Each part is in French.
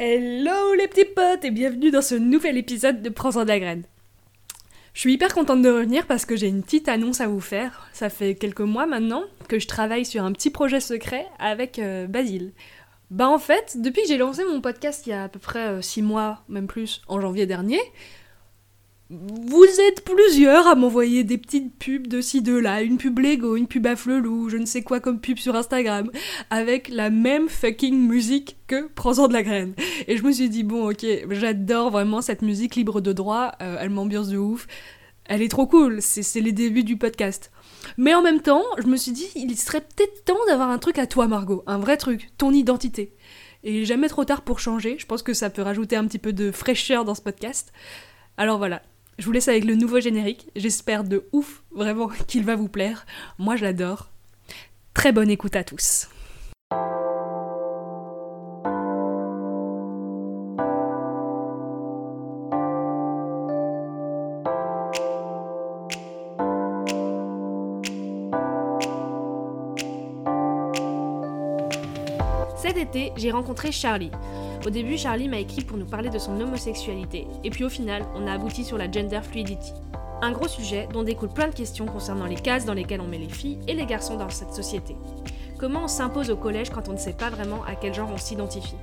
Hello les petits potes et bienvenue dans ce nouvel épisode de Prends-en de la graine. Je suis hyper contente de revenir parce que j'ai une petite annonce à vous faire. Ça fait quelques mois maintenant que je travaille sur un petit projet secret avec euh, Basile. Bah en fait, depuis que j'ai lancé mon podcast il y a à peu près 6 mois, même plus, en janvier dernier, vous êtes plusieurs à m'envoyer des petites pubs de ci, de là, une pub Lego, une pub à Flelou, je ne sais quoi comme pub sur Instagram, avec la même fucking musique que Prends-en de la graine. Et je me suis dit, bon, ok, j'adore vraiment cette musique libre de droit, euh, elle m'ambiance de ouf, elle est trop cool, c'est les débuts du podcast. Mais en même temps, je me suis dit, il serait peut-être temps d'avoir un truc à toi, Margot, un vrai truc, ton identité. Et jamais trop tard pour changer, je pense que ça peut rajouter un petit peu de fraîcheur dans ce podcast. Alors voilà, je vous laisse avec le nouveau générique. J'espère de ouf, vraiment, qu'il va vous plaire. Moi, je l'adore. Très bonne écoute à tous. Cet été, j'ai rencontré Charlie. Au début, Charlie m'a écrit pour nous parler de son homosexualité, et puis au final, on a abouti sur la gender fluidity. Un gros sujet dont découlent plein de questions concernant les cases dans lesquelles on met les filles et les garçons dans cette société. Comment on s'impose au collège quand on ne sait pas vraiment à quel genre on s'identifie?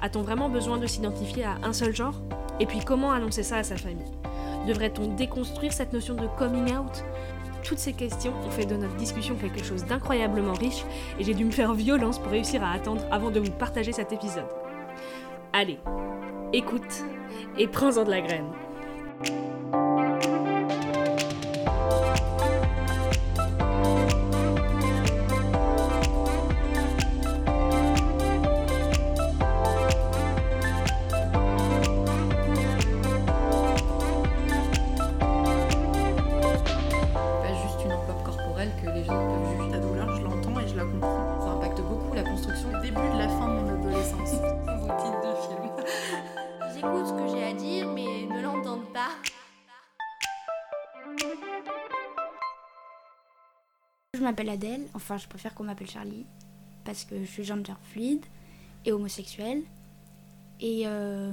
A-t-on vraiment besoin de s'identifier à un seul genre? Et puis comment annoncer ça à sa famille? Devrait-on déconstruire cette notion de coming out? Toutes ces questions ont fait de notre discussion quelque chose d'incroyablement riche et j'ai dû me faire violence pour réussir à attendre avant de vous partager cet épisode. Allez, écoute et prends-en de la graine. M'appelle Adèle, enfin je préfère qu'on m'appelle Charlie, parce que je suis gender fluide et homosexuelle. Et euh,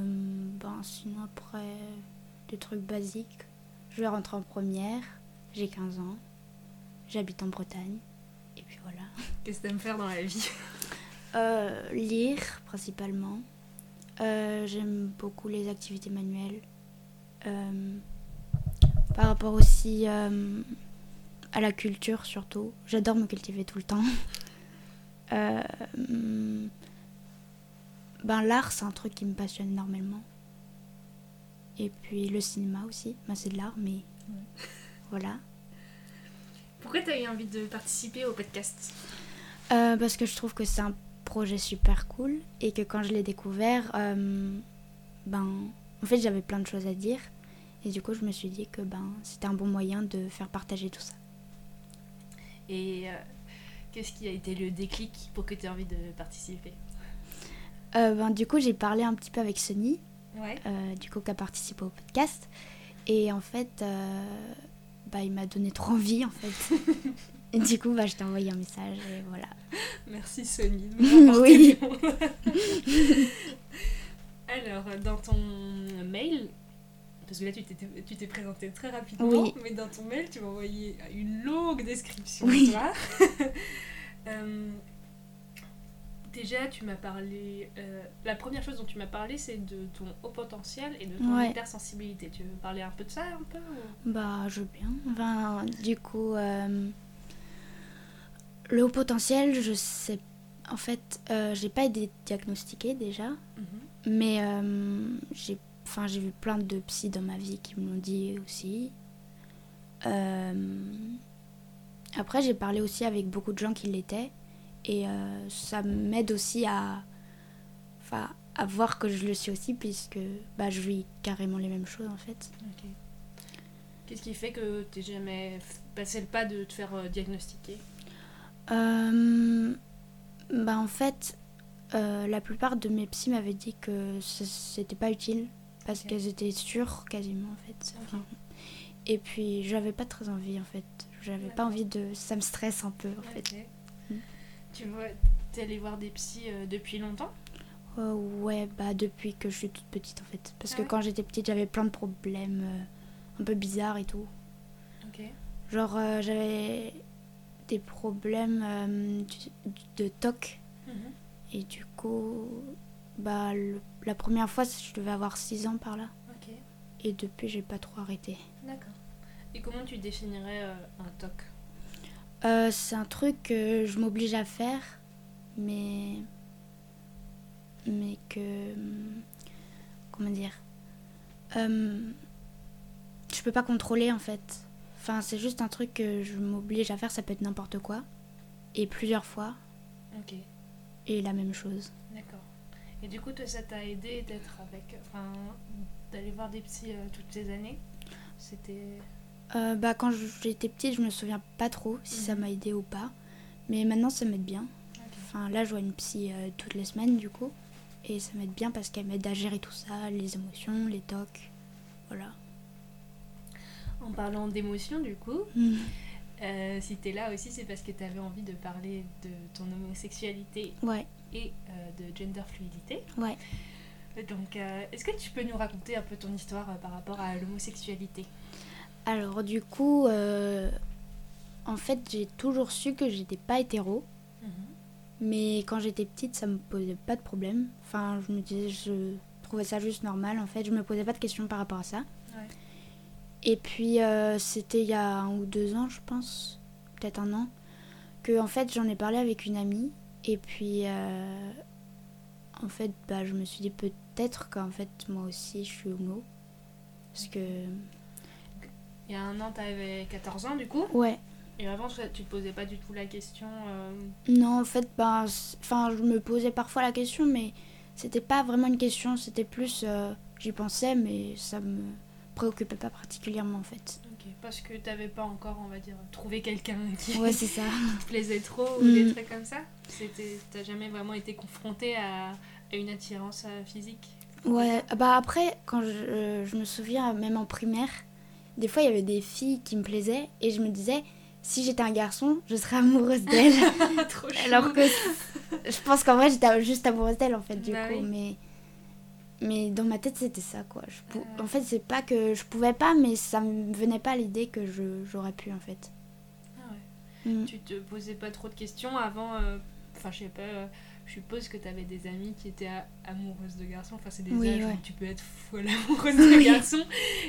ben sinon après, des trucs basiques. Je vais rentrer en première, j'ai 15 ans, j'habite en Bretagne, et puis voilà. Qu'est-ce que t'aimes faire dans la vie? Euh, lire principalement. Euh, J'aime beaucoup les activités manuelles. Par rapport aussi à la culture surtout. J'adore me cultiver tout le temps. Euh, hum, ben, L'art c'est un truc qui me passionne énormément. Et puis le cinéma aussi. Ben, c'est de l'art mais voilà. Pourquoi t'as eu envie de participer au podcast? Euh, parce que je trouve que c'est un projet super cool et que quand je l'ai découvert, euh, ben, en fait j'avais plein de choses à dire et du coup je me suis dit que ben c'était un bon moyen de faire partager tout ça. Et euh, qu'est-ce qui a été le déclic pour que tu aies envie de participer? Euh, ben, du coup j'ai parlé un petit peu avec Sony, Ouais. euh, du coup qui a participé au podcast et en fait bah, il m'a donné trop envie en fait. et du coup bah, je t'ai envoyé un message et voilà. Merci Sony. Oui. Alors, dans ton mail, parce que là tu t'es, présenté très rapidement, Oui. mais dans ton mail tu m'as envoyé une longue description Oui. de toi. Euh, déjà, tu m'as parlé. euh, la première chose dont tu m'as parlé, c'est de ton haut potentiel et de ton Ouais. hypersensibilité. Tu veux parler un peu de ça un peu ou- Bah, je veux bien. Du coup, euh, le haut potentiel, je sais. En fait, j'ai pas été diagnostiquée déjà, mais euh, j'ai enfin, j'ai vu plein de psy dans ma vie qui me l'ont dit aussi. Euh, après, j'ai parlé aussi avec beaucoup de gens qui l'étaient, et euh, ça m'aide aussi à, enfin, à voir que je le suis aussi, puisque bah, je vis carrément les mêmes choses en fait. Qu'est-ce qui fait que t'es jamais f- passé le pas de te faire euh, diagnostiquer? Euh, bah en fait, la plupart de mes psys m'avaient dit que ce- c'était pas utile parce qu'elles étaient sûres quasiment en fait. Et puis j'avais pas très envie en fait. J'avais pas envie de. Ça me stresse un peu en fait. Mm. Tu vois, t'es allé voir des psys euh, depuis longtemps? Euh, ouais, bah depuis que je suis toute petite en fait. Parce Ah que ouais? quand j'étais petite, j'avais plein de problèmes euh, un peu bizarres et tout. Ok. Genre, euh, j'avais des problèmes de TOC. Mhm. Et du coup, bah, le- la première fois, je devais avoir 6 ans par là. Ok. Et depuis, j'ai pas trop arrêté. D'accord. Et comment tu définirais euh, un TOC? Euh, c'est un truc que je m'oblige à faire, mais. Mais que. Comment dire Hum, Je peux pas contrôler en fait. Enfin, c'est juste un truc que je m'oblige à faire, ça peut être n'importe quoi. Et plusieurs fois, Ok. et la même chose. Et du coup, toi, ça t'a aidé d'être avec. Enfin, d'aller voir des psys euh, toutes ces années? C'était. Euh, bah, quand j'étais petite, je me souviens pas trop si ça Mhm. m'a aidé ou pas. Mais maintenant, ça m'aide bien. Enfin, là, je vois une psy euh, toutes les semaines, du coup. Et ça m'aide bien parce qu'elle m'aide à gérer tout ça, les émotions, les tocs. Voilà. En parlant d'émotions, du coup, Mm. euh, si t'es là aussi, c'est parce que t'avais envie de parler de ton homosexualité Ouais, et euh, de gender fluidité. ouais. Donc, euh, est-ce que tu peux nous raconter un peu ton histoire euh, par rapport à l'homosexualité? Alors, du coup, en fait, j'ai toujours su que j'étais pas hétéro. Mais quand j'étais petite, ça me posait pas de problème. Enfin, je me disais, je trouvais ça juste normal. En fait, je me posais pas de questions par rapport à ça. Ouais. Et puis, euh, c'était il y a un ou deux ans, je pense, peut-être un an, que en fait, j'en ai parlé avec une amie. Et puis, euh, en fait, bah, je me suis dit peut-être qu'en fait, moi aussi, je suis homo. Parce que, Il y a un an, t'avais 14 ans, du coup. ouais, Et avant, tu te posais pas du tout la question. euh, Non, en fait, ben, enfin, je me posais parfois la question, mais c'était pas vraiment une question, c'était plus, euh, j'y pensais, mais ça me préoccupait pas particulièrement en fait. Parce que t'avais pas encore, on va dire, trouvé quelqu'un qui Ouais, c'est ça. te plaisait trop ou Mm. des trucs comme ça C'était, T'as jamais vraiment été confronté à, à une attirance euh, physique? Ouais, bah après, quand je, je me souviens, même en primaire, des fois il y avait des filles qui me plaisaient et je me disais, si j'étais un garçon, je serais amoureuse d'elles. Trop chou. Alors que je pense qu'en vrai, j'étais juste amoureuse d'elle en fait, du Bah coup. oui. Mais, mais dans ma tête, c'était ça quoi. Je pou- Euh. En fait, c'est pas que je pouvais pas, mais ça me venait pas l'idée que je- j'aurais pu en fait. Ah ouais. Mm. Tu te posais pas trop de questions avant. euh, Enfin, je sais pas. euh, je suppose que t'avais des amies qui étaient amoureuses de garçons. Enfin, c'est des Oui, âges ouais. où tu peux être folle amoureuse de Oui. garçons.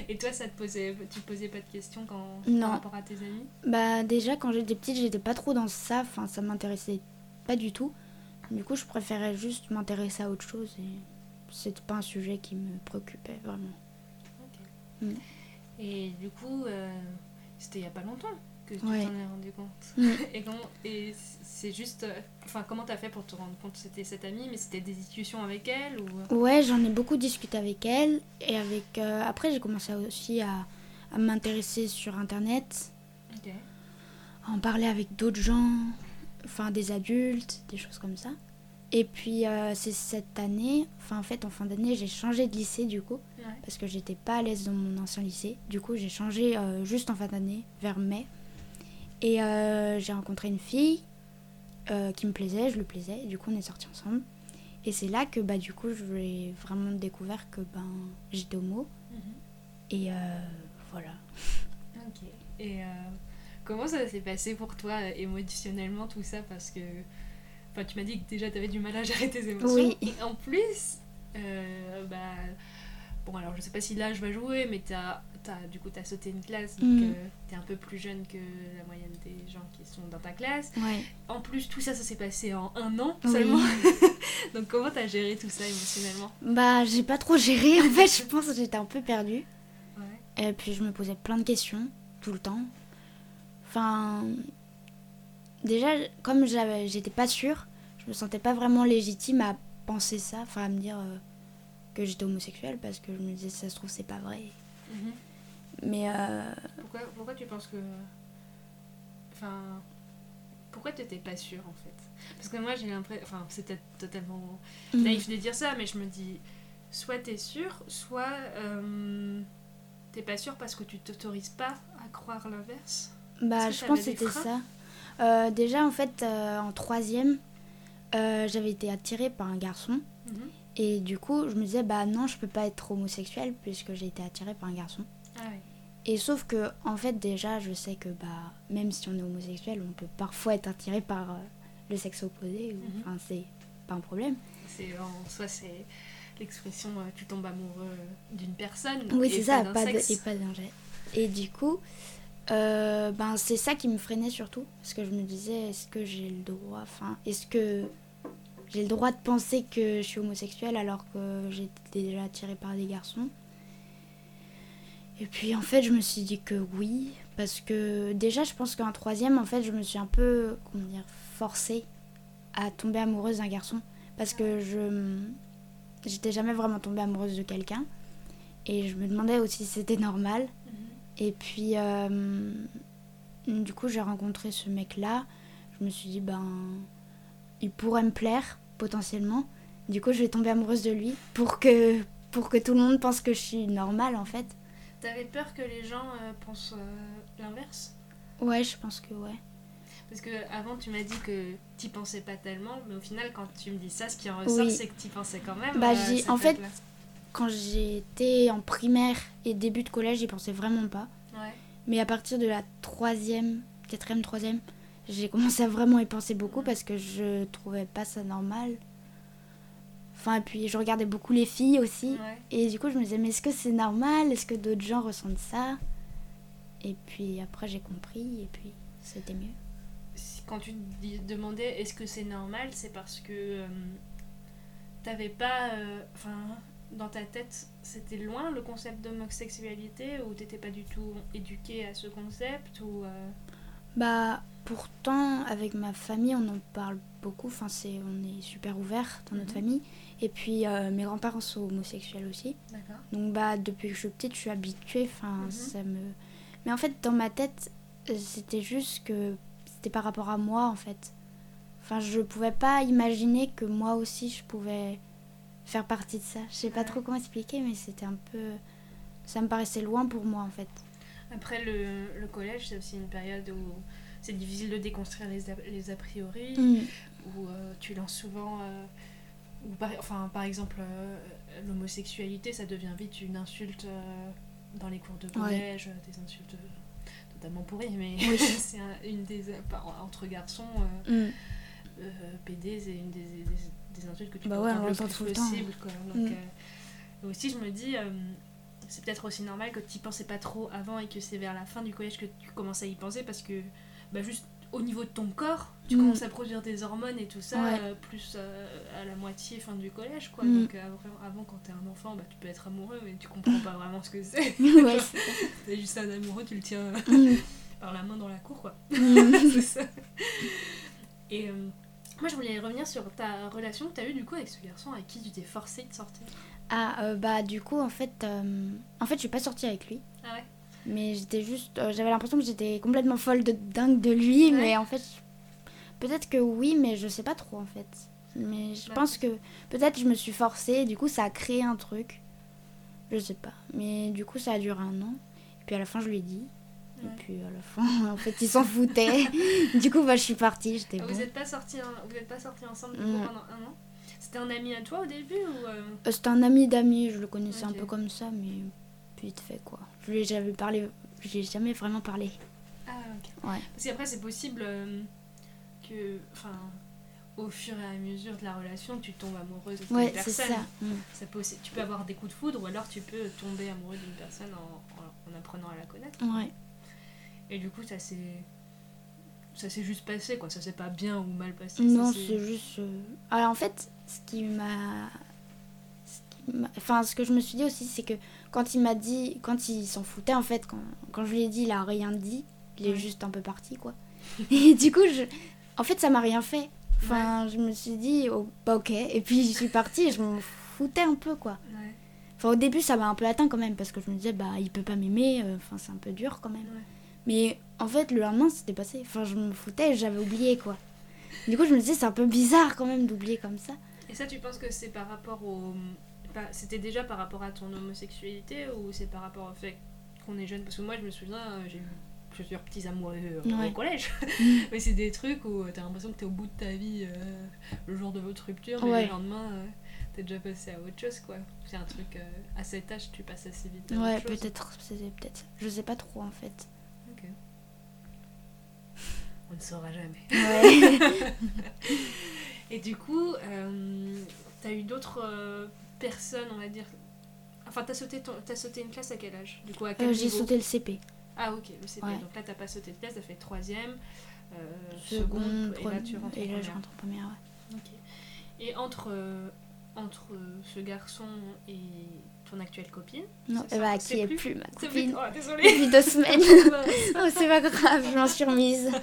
Et toi, ça te posait, tu posais pas de questions quand, Non. par rapport à tes amis? Bah, déjà, quand j'étais petite, j'étais pas trop dans ça. Enfin, ça m'intéressait pas du tout. Du coup, je préférais juste m'intéresser à autre chose et c'était pas un sujet qui me préoccupait vraiment. Mm. Et du coup, euh, c'était il y a pas longtemps que tu Ouais. t'en es rendu compte. Mm. Et, comment, et c'est juste. euh, Enfin, comment t'as fait pour te rendre compte c'était cette amie Mais c'était des discussions avec elle ou... Ouais, j'en ai beaucoup discuté avec elle. Et avec. euh, après, j'ai commencé aussi à, à m'intéresser sur internet, à en parler avec d'autres gens, enfin des adultes, des choses comme ça. Et puis, euh, c'est cette année, enfin, en fait, en fin d'année, j'ai changé de lycée du coup, Ouais. parce que j'étais pas à l'aise dans mon ancien lycée. Du coup, j'ai changé euh, juste en fin d'année, vers mai. Et euh, j'ai rencontré une fille qui me plaisait, je lui plaisais, et du coup, on est sortis ensemble. Et c'est là que, bah, du coup, j'ai vraiment découvert que, ben, j'étais homo. Mhm. Et voilà. Ok. Et euh, comment ça s'est passé pour toi émotionnellement tout ça? Parce que enfin, tu m'as dit que déjà tu avais du mal à gérer tes émotions. Oui. Et en plus, euh, bah, bon alors je sais pas si l'âge va jouer, mais t'as, t'as, du coup tu as sauté une classe, donc Mm. euh, t'es un peu plus jeune que la moyenne des gens qui sont dans ta classe. Ouais. En plus tout ça, ça s'est passé en un an Oui. seulement. donc comment t'as géré tout ça émotionnellement? Bah, j'ai pas trop géré. En fait, je pense que j'étais un peu perdue. Ouais. Et puis, je me posais plein de questions, tout le temps. Enfin. Déjà, comme j'étais pas sûre, je me sentais pas vraiment légitime à penser ça, enfin, à me dire euh, que j'étais homosexuelle, parce que je me disais, ça se trouve, c'est pas vrai. Mhm. Mais. euh, Pourquoi, pourquoi tu penses que. Enfin. Pourquoi t'étais pas sûre en fait? Parce que moi j'ai l'impression. Enfin, c'était totalement mm. naïf de dire ça, mais je me dis. Soit t'es sûre, soit. euh, t'es pas sûre parce que tu t'autorises pas à croire l'inverse? Bah, je pense que c'était ça. Euh, déjà, en fait, euh, en troisième, euh, j'avais été attirée par un garçon. Mhm. Et du coup, je me disais, bah non, je peux pas être homosexuelle puisque j'ai été attirée par un garçon. Ah. Et sauf que, en fait, déjà, je sais que bah, même si on est homosexuel, on peut parfois être attiré par le sexe opposé. Mhm. Enfin, c'est pas un problème. C'est en soi c'est l'expression tu tombes amoureux d'une personne. Oui, c'est ça, pas de, et pas d'un. Et du coup, euh, ben, c'est ça qui me freinait surtout. Parce que je me disais, est-ce que j'ai le droit, enfin, est-ce que j'ai le droit de penser que je suis homosexuelle alors que j'étais déjà attirée par des garçons? Et puis en fait, je me suis dit que oui. Parce que déjà, je pense qu'un troisième, en fait, je me suis un peu, comment dire, forcée à tomber amoureuse d'un garçon. Parce que je j'étais jamais vraiment tombée amoureuse de quelqu'un. Et je me demandais aussi si c'était normal. Et puis, euh, du coup, j'ai rencontré ce mec-là. Je me suis dit, ben, il pourrait me plaire potentiellement. Du coup, je vais tomber amoureuse de lui pour que, pour que tout le monde pense que je suis normale en fait. T'avais peur que les gens euh, pensent euh, l'inverse? Ouais, je pense que ouais. Parce que avant tu m'as dit que t'y pensais pas tellement, mais au final quand tu me dis ça, ce qui en ressort Oui. c'est que t'y pensais quand même. Bah, euh, en fait. Quand j'étais en primaire et début de collège, j'y pensais vraiment pas. Ouais. Mais à partir de la troisième, quatrième, troisième, j'ai commencé à vraiment y penser beaucoup parce que je trouvais pas ça normal. Enfin, et puis je regardais beaucoup les filles aussi. Ouais. Et du coup, je me disais, mais est-ce que c'est normal? Est-ce que d'autres gens ressentent ça? Et puis après, j'ai compris et puis c'était mieux. Quand tu te demandais est-ce que c'est normal, c'est parce que euh, t'avais pas. euh, Enfin, dans ta tête, c'était loin le concept d'homosexualité ou t'étais pas du tout éduqué à ce concept ou. euh, Bah, pourtant, avec ma famille, on en parle beaucoup. Enfin, c'est, on est super ouvert dans notre Mhm. famille. Et puis, euh, mes grands-parents sont homosexuels aussi. D'accord. Donc, bah, depuis que je suis petite, je suis habituée. Enfin, Mhm. ça me. Mais en fait, dans ma tête, c'était juste que c'était par rapport à moi, en fait. Enfin, je pouvais pas imaginer que moi aussi, je pouvais faire partie de ça. Je sais pas trop comment expliquer, mais c'était un peu. Ça me paraissait loin pour moi, en fait. Après, le, le collège, c'est aussi une période où c'est difficile de déconstruire les a, les a priori, Mm. où euh, tu lances souvent. euh, par, enfin, par exemple, euh, l'homosexualité, ça devient vite une insulte dans les cours de collège, des insultes totalement pourries, mais Oui. c'est un- une des. entre garçons, euh, Mm. euh, PD, c'est une des, des, des insultes que tu Bah peux ouais, le plus tout le temps. possible. Quoi. Donc, Mm. euh, aussi, je me dis, euh, c'est peut-être aussi normal que tu y pensais pas trop avant et que c'est vers la fin du collège que tu commences à y penser parce que, bah, juste au niveau de ton corps, tu Mm. commences à produire des hormones et tout ça, Ouais. euh, plus euh, à la moitié fin du collège. Quoi. Mm. Donc, euh, avant, avant, quand t'es un enfant, bah, tu peux être amoureux, mais tu comprends pas vraiment ce que c'est. ouais. T'es juste un amoureux, tu le tiens Mm. par la main dans la cour, quoi. C'est ça. Et moi, je voulais revenir sur ta relation que tu as eue du coup avec ce garçon avec qui tu t'es forcée de sortir. Ah, euh, bah, du coup, en fait, euh, en fait, je suis pas sortie avec lui. Ah ouais Mais j'étais juste. euh, J'avais l'impression que j'étais complètement folle de dingue de lui. Ouais. Mais en fait, peut-être que oui, mais je sais pas trop en fait. Mais je Bah. pense que peut-être je me suis forcée. Du coup, ça a créé un truc. Je sais pas. Mais du coup, ça a duré un an. Et puis à la fin, je lui ai dit. Et puis à la fin, en fait, il s'en foutait. du coup, bah, je suis partie. J'étais Ah, bon. Vous n'êtes pas sortis vous êtes pas sortis ensemble du coup, pendant un an? C'était un ami à toi au début ou euh, Euh, C'était un ami d'amis. Je le connaissais un peu comme ça, mais vite fait quoi. Je lui ai jamais parlé. J'ai jamais vraiment parlé. Ah ok. Ouais. Parce qu'après c'est possible euh, que, enfin, au fur et à mesure de la relation, tu tombes amoureuse de Ouais, personne. ça. Mm. Ça peut aussi- tu peux avoir des coups de foudre ou alors tu peux tomber amoureux d'une personne en, en- en apprenant à la connaître. Ouais. Et du coup, ça s'est. Ça s'est juste passé, quoi. Ça s'est pas bien ou mal passé. Non, c'est juste. euh, Alors en fait, ce qui m'a. Enfin, ce que je me suis dit aussi, c'est que quand il m'a dit. Quand il s'en foutait, en fait, quand, quand je lui ai dit, il a rien dit. Il est Ouais. juste un peu parti, quoi. Et du coup, je... en fait, ça m'a rien fait. Enfin, je me suis dit, oh, bah ok. Et puis, je suis partie et je m'en foutais un peu, quoi. Ouais. Enfin, au début, ça m'a un peu atteint quand même, parce que je me disais, bah, il peut pas m'aimer. euh, Enfin, c'est un peu dur quand même. Ouais. Mais en fait, le lendemain, c'était passé. Enfin, je me foutais j'avais oublié, quoi. Du coup, je me disais, c'est un peu bizarre quand même d'oublier comme ça. Et ça, tu penses que c'est par rapport au. C'était déjà par rapport à ton homosexualité ou c'est par rapport au fait qu'on est jeune? Parce que moi, je me souviens, euh, j'ai eu plusieurs petits amoureux euh, Ouais. au collège. mais c'est des trucs où t'as l'impression que t'es au bout de ta vie euh, le jour de votre rupture, mais Ouais. le lendemain, euh, t'es déjà passé à autre chose, quoi. C'est un truc, euh, à cet âge, tu passes assez vite à Ouais, peut-être, c'était peut-être. Je sais pas trop en fait. On ne saura jamais. Ouais. Et du coup, euh, t'as eu d'autres euh, personnes, on va dire. Enfin, t'as sauté, ton... t'as sauté une classe à quel âge Du coup, à quel Euh, J'ai sauté le CP. Ah, ok, le CP. Ouais. Donc là, t'as pas sauté de classe, t'as fait troisième, euh, Seconde, seconde, et là, tu rentres en et là, je rentre en première. ouais. Et entre, entre ce garçon et ton actuelle copine Non, ça, bah, qui est plus- plus ma copine. Oh, désolée Depuis deux semaines. oh, c'est pas grave, je m'en suis remise.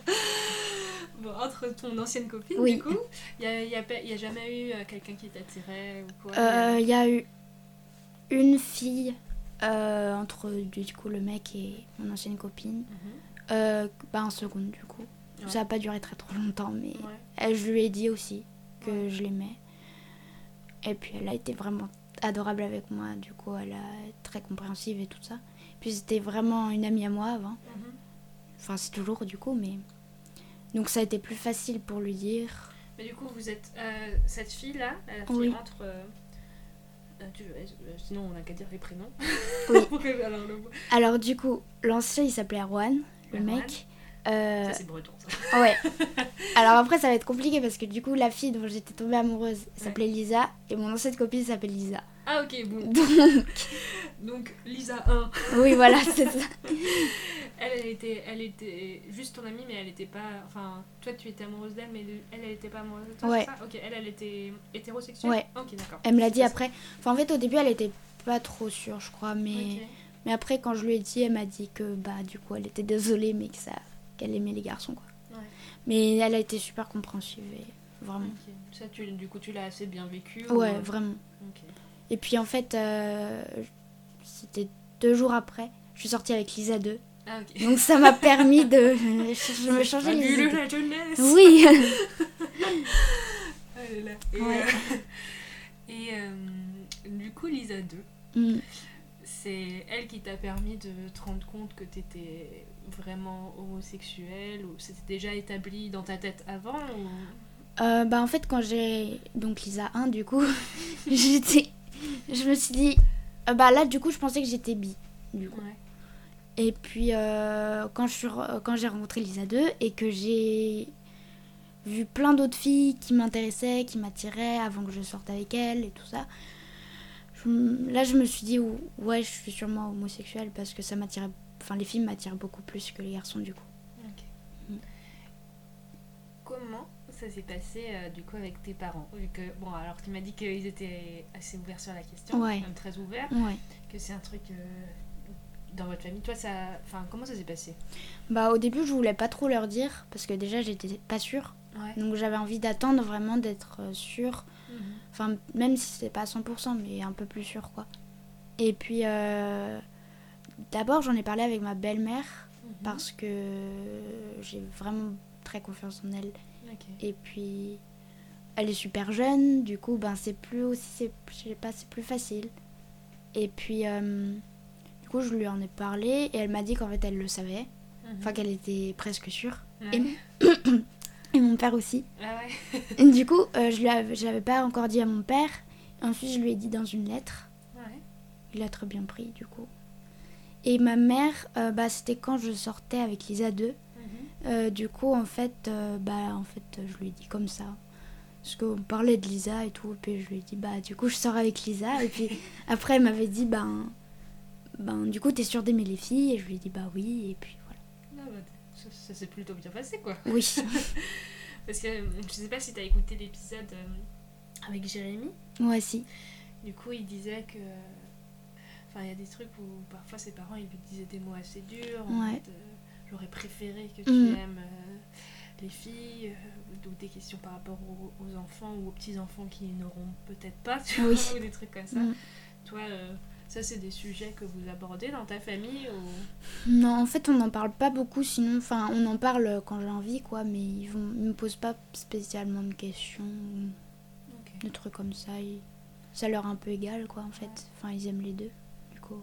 Bon, entre ton ancienne copine, Oui. du coup, il n'y a, jamais eu euh, quelqu'un qui t'attirait ou quoi Euh, Il y a eu une fille euh, entre du coup le mec et mon ancienne copine. Euh, bah, en seconde du coup. Ouais. Ça a pas duré très trop longtemps, mais Ouais. euh, je lui ai dit aussi que Ouais. je l'aimais. Et puis elle a été vraiment adorable avec moi, du coup elle a été très compréhensive et tout ça. Puis c'était vraiment une amie à moi avant. Mhm. Enfin c'est toujours du coup, mais... Donc ça a été plus facile pour lui dire. Mais du coup, vous êtes. euh, cette fille-là, la fille Oui. entre. euh, euh, tu- sinon, on n'a qu'à dire les prénoms. Oui. Alors, le- Alors du coup, l'ancien il s'appelait Erwan, le Erwan. mec. Euh, Ça, c'est breton, ça. Ouais. Alors après, ça va être compliqué parce que du coup, la fille dont j'étais tombée amoureuse s'appelait Lisa et mon ancienne copine s'appelle Lisa. Ah, ok, bon. Donc, Donc, Lisa 1. oui, voilà, c'est ça. Elle, elle était, elle était juste ton amie, mais elle était pas. Enfin, toi, tu étais amoureuse d'elle, mais le- elle, elle était pas amoureuse de toi, Ouais. ça? Ok, elle, elle était hétérosexuelle? Ouais. Ok, d'accord. Elle me l'a dit après. Enfin, en fait, au début, elle était pas trop sûre, je crois, mais, mais après, quand je lui ai dit, elle m'a dit que bah, du coup, elle était désolée, mais que ça, qu'elle aimait les garçons, quoi. Ouais. Mais elle a été super compréhensive, et vraiment. Ça, tu, du coup, tu l'as assez bien vécu Ouais, ou- vraiment. Et puis, en fait, euh, c'était deux jours après, je suis sortie avec Lisa 2. Ah. Donc, ça m'a permis de. Je me changer les idées. la jeunesse Oui. Là. Et, Ouais. euh, et euh, du coup, Lisa 2, Mm. c'est elle qui t'a permis de te rendre compte que t'étais vraiment homosexuel ou c'était déjà établi dans ta tête avant ou... Euh, bah en fait quand j'ai donc Lisa 1 du coup j'étais je me suis dit bah là du coup je pensais que j'étais bi du coup Ouais. Et puis euh, quand je suis re- quand j'ai rencontré Lisa 2 et que j'ai vu plein d'autres filles qui m'intéressaient qui m'attiraient avant que je sorte avec elles et tout ça je là je me suis dit ou- ouais je suis sûrement homosexuelle parce que ça m'attirait enfin les filles m'attirent beaucoup plus que les garçons du coup. Mm. Comment ça s'est passé euh, du coup avec tes parents? Vu que, bon, alors tu m'as dit qu'ils étaient assez ouverts sur la question, Ouais. même très ouverts, ouais que c'est un truc euh, dans votre famille. Toi, ça. Enfin, comment ça s'est passé? Bah au début je voulais pas trop leur dire parce que déjà j'étais pas sûre Ouais. Donc j'avais envie d'attendre vraiment d'être euh, sûre. Enfin, même si c'est pas à 100%, mais un peu plus sûre, quoi. Et puis, euh, d'abord, j'en ai parlé avec ma belle-mère Mhm. parce que j'ai vraiment très confiance en elle. Et puis, elle est super jeune, du coup, ben c'est plus aussi, c'est, je sais pas, c'est plus facile. Et puis, euh, du coup, je lui en ai parlé et elle m'a dit qu'en fait, elle le savait. Enfin, qu'elle était presque sûre. Ouais. Et, et mon père aussi. Ah ouais Et du coup, euh, je l'avais, je l'avais pas encore dit à mon père. Ensuite, je lui ai dit dans une lettre. Ouais. Il a très bien pris, du coup. Et ma mère, euh, bah, c'était quand je sortais avec Lisa 2. Mhm. Euh, du coup, en fait, bah, en fait, je lui ai dit comme ça. Parce qu'on parlait de Lisa et tout. Et puis je lui ai dit, bah, du coup, je sors avec Lisa. Et puis après, elle m'avait dit, ben, ben, du coup, t'es sûre d'aimer les filles? Et je lui ai dit, bah oui. Et puis voilà. Ah bah, ça, ça s'est plutôt bien passé quoi. Oui. Parce que euh, je sais pas si t'as écouté l'épisode euh, avec Jérémy. Moi aussi. Du coup, il disait que. Enfin, il y a des trucs où parfois ses parents ils lui disaient des mots assez durs. en Ouais. euh, J'aurais préféré que tu Mm. aimes euh, les filles, euh, ou des questions par rapport aux, aux enfants ou aux petits-enfants qui n'auront peut-être pas, tu Oui. vois, ou des trucs comme ça. Mm. Toi, euh, ça, c'est des sujets que vous abordez dans ta famille ou... Non, en fait, on n'en parle pas beaucoup, sinon, enfin, on en parle quand j'ai envie, quoi, mais ils, ils me posent pas spécialement de questions, ou Ok. de trucs comme ça. ils- ça leur est un peu égal, quoi, en fait. Enfin, ils aiment les deux, du coup.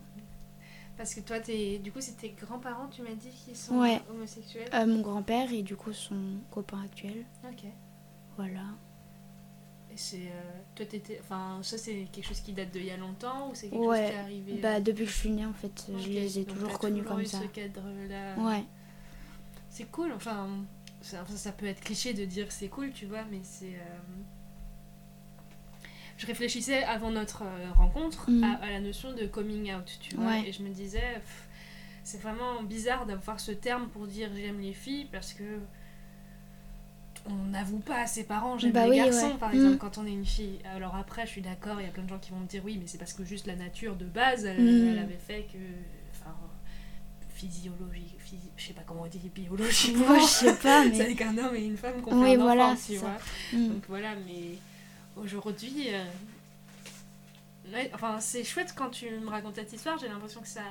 Parce que toi, t'es... du coup, c'est tes grands-parents, tu m'as dit, qui sont Ouais. homosexuels? Euh, mon grand-père et du coup son copain actuel, Ok. voilà. C'est. euh, toi, t'étais. Enfin, ça, c'est quelque chose qui date d'il y a longtemps ou c'est quelque Ouais, chose qui est arrivé euh, Bah, depuis que je suis née, en fait, je les ai donc toujours connus toujours comme eu ça. ce cadre-là. Ouais. C'est cool, enfin. Ça, enfin, ça peut être cliché de dire c'est cool, tu vois, mais c'est. euh, Je réfléchissais avant notre euh, rencontre Mhm. à, à la notion de coming out, tu vois, Ouais. et je me disais, c'est vraiment bizarre d'avoir ce terme pour dire j'aime les filles parce que on n'avoue pas à ses parents j'aime Bah les oui, garçons ouais. par exemple quand on est une fille. Alors après, je suis d'accord, il y a plein de gens qui vont me dire oui, mais c'est parce que juste la nature de base, elle, elle avait fait que, enfin, physiologique, physi- je sais pas comment on dit biologiquement. Moi, je sais pas, C'est mais. avec un homme et une femme qu'on Oui, fait un voilà, enfant, c'est tu ça. vois. Mm. Donc voilà, mais aujourd'hui, euh, ouais, enfin c'est chouette quand tu me racontes cette histoire. J'ai l'impression que ça,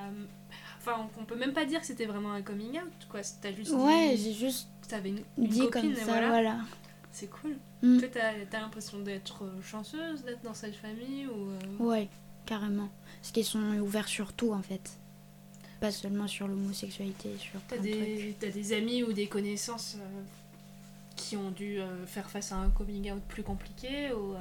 enfin qu'on peut même pas dire que c'était vraiment un coming out, quoi. T'as juste Ouais, dit j'ai juste t'avais une, une dit copine comme ça, voilà. voilà. C'est cool. Mm. Toi, t'as as, l'impression d'être chanceuse, d'être dans cette famille ou euh, Ouais, carrément. Parce qu'ils sont ouverts sur tout, en fait. Pas seulement sur l'homosexualité, sur t'as des, des amis ou des connaissances euh, qui ont dû euh, faire face à un coming out plus compliqué ou.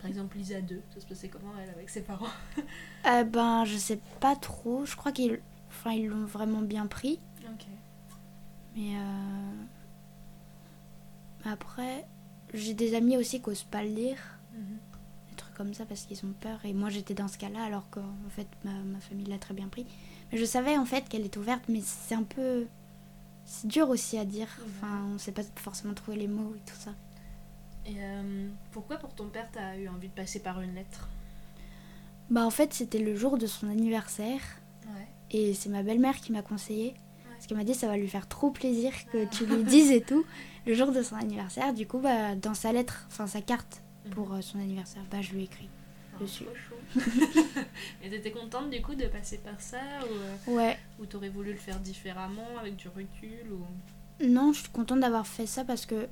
Par exemple Lisa 2, ça se passait comment elle avec ses parents eh ben, je sais pas trop. Je crois qu'ils enfin, ils l'ont vraiment bien pris. Ok. Mais euh... après, j'ai des amis aussi qui osent pas le dire. Mhm. Des trucs comme ça parce qu'ils ont peur. Et moi, j'étais dans ce cas-là alors qu'en fait, ma, ma famille l'a très bien pris. Mais je savais en fait qu'elle est ouverte, mais c'est un peu... C'est dur aussi à dire. Enfin, on sait pas forcément trouver les mots et tout ça. Et euh, pourquoi pour ton père t'as eu envie de passer par une lettre? Bah en fait, c'était le jour de son anniversaire. Ouais. Et c'est ma belle-mère qui m'a conseillé. Parce qu'elle m'a dit ça va lui faire trop plaisir que Ah. tu lui dises et tout. Le jour de son anniversaire, du coup, bah, dans sa lettre, enfin sa carte pour euh, son anniversaire, bah, je lui ai écrit. Ah, dessus. trop chaud. Et t'étais contente du coup de passer par ça ou, euh, Ouais, ou t'aurais voulu le faire différemment avec du recul ou... non, je suis contente d'avoir fait ça parce que,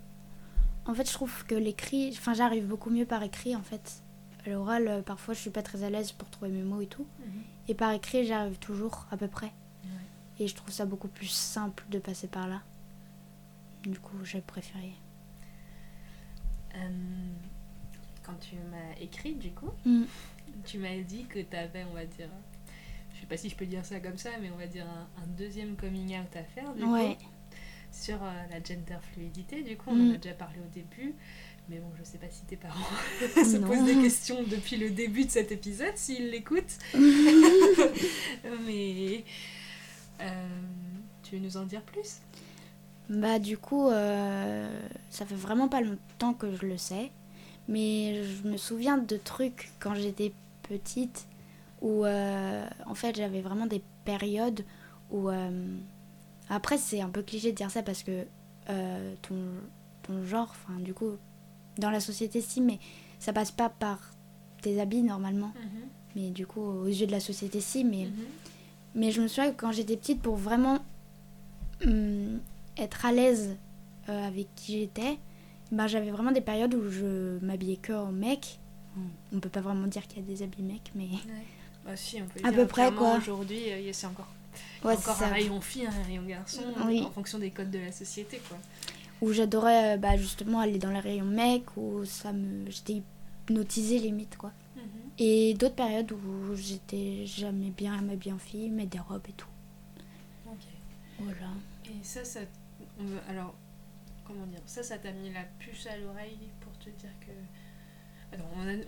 en fait, je trouve que l'écrit, enfin, j'arrive beaucoup mieux par écrit en fait. À l'oral, euh, parfois, je suis pas très à l'aise pour trouver mes mots et tout. Et par écrit, j'arrive toujours à peu près. Et je trouve ça beaucoup plus simple de passer par là. Du coup, j'ai préféré. Euh, quand tu m'as écrit du coup, Mm. tu m'as dit que t'avais, on va dire, je sais pas si je peux dire ça comme ça, mais on va dire un, un deuxième coming out à faire du Ouais. coup, sur euh, la gender fluidité. Du coup, on Mm. en a déjà parlé au début. Mais bon, je sais pas si tes parents se Non. posent des questions depuis le début de cet épisode, s'ils l'écoutent. Mais euh, tu veux nous en dire plus? Bah du coup, euh, ça fait vraiment pas longtemps que je le sais, mais je me souviens de trucs quand j'étais petite où en fait j'avais vraiment des périodes où... après c'est un peu cliché de dire ça parce que euh, ton, ton genre, enfin du coup, dans la société si, mais ça passe pas par tes habits normalement, mais du coup aux yeux de la société si, mais... Mais je me souviens que quand j'étais petite, pour vraiment hum, être à l'aise euh, avec qui j'étais, ben, j'avais vraiment des périodes où je m'habillais que en mec. On peut pas vraiment dire qu'il y a des habits mecs, mais Bah si, on peut À dire peu près, quoi. Aujourd'hui, euh, c'est encore, ouais, encore un rayon fille, un rayon garçon, Oui. en fonction des codes de la société. quoi. Où j'adorais euh, bah, justement aller dans les rayons mecs, où ça me... j'étais hypnotisée limite, quoi. Et d'autres périodes où j'étais jamais bien m'habiller en fille, mettre des robes et tout. Voilà. Et ça, ça. Alors, comment dire Ça, ça t'a mis la puce à l'oreille pour te dire que.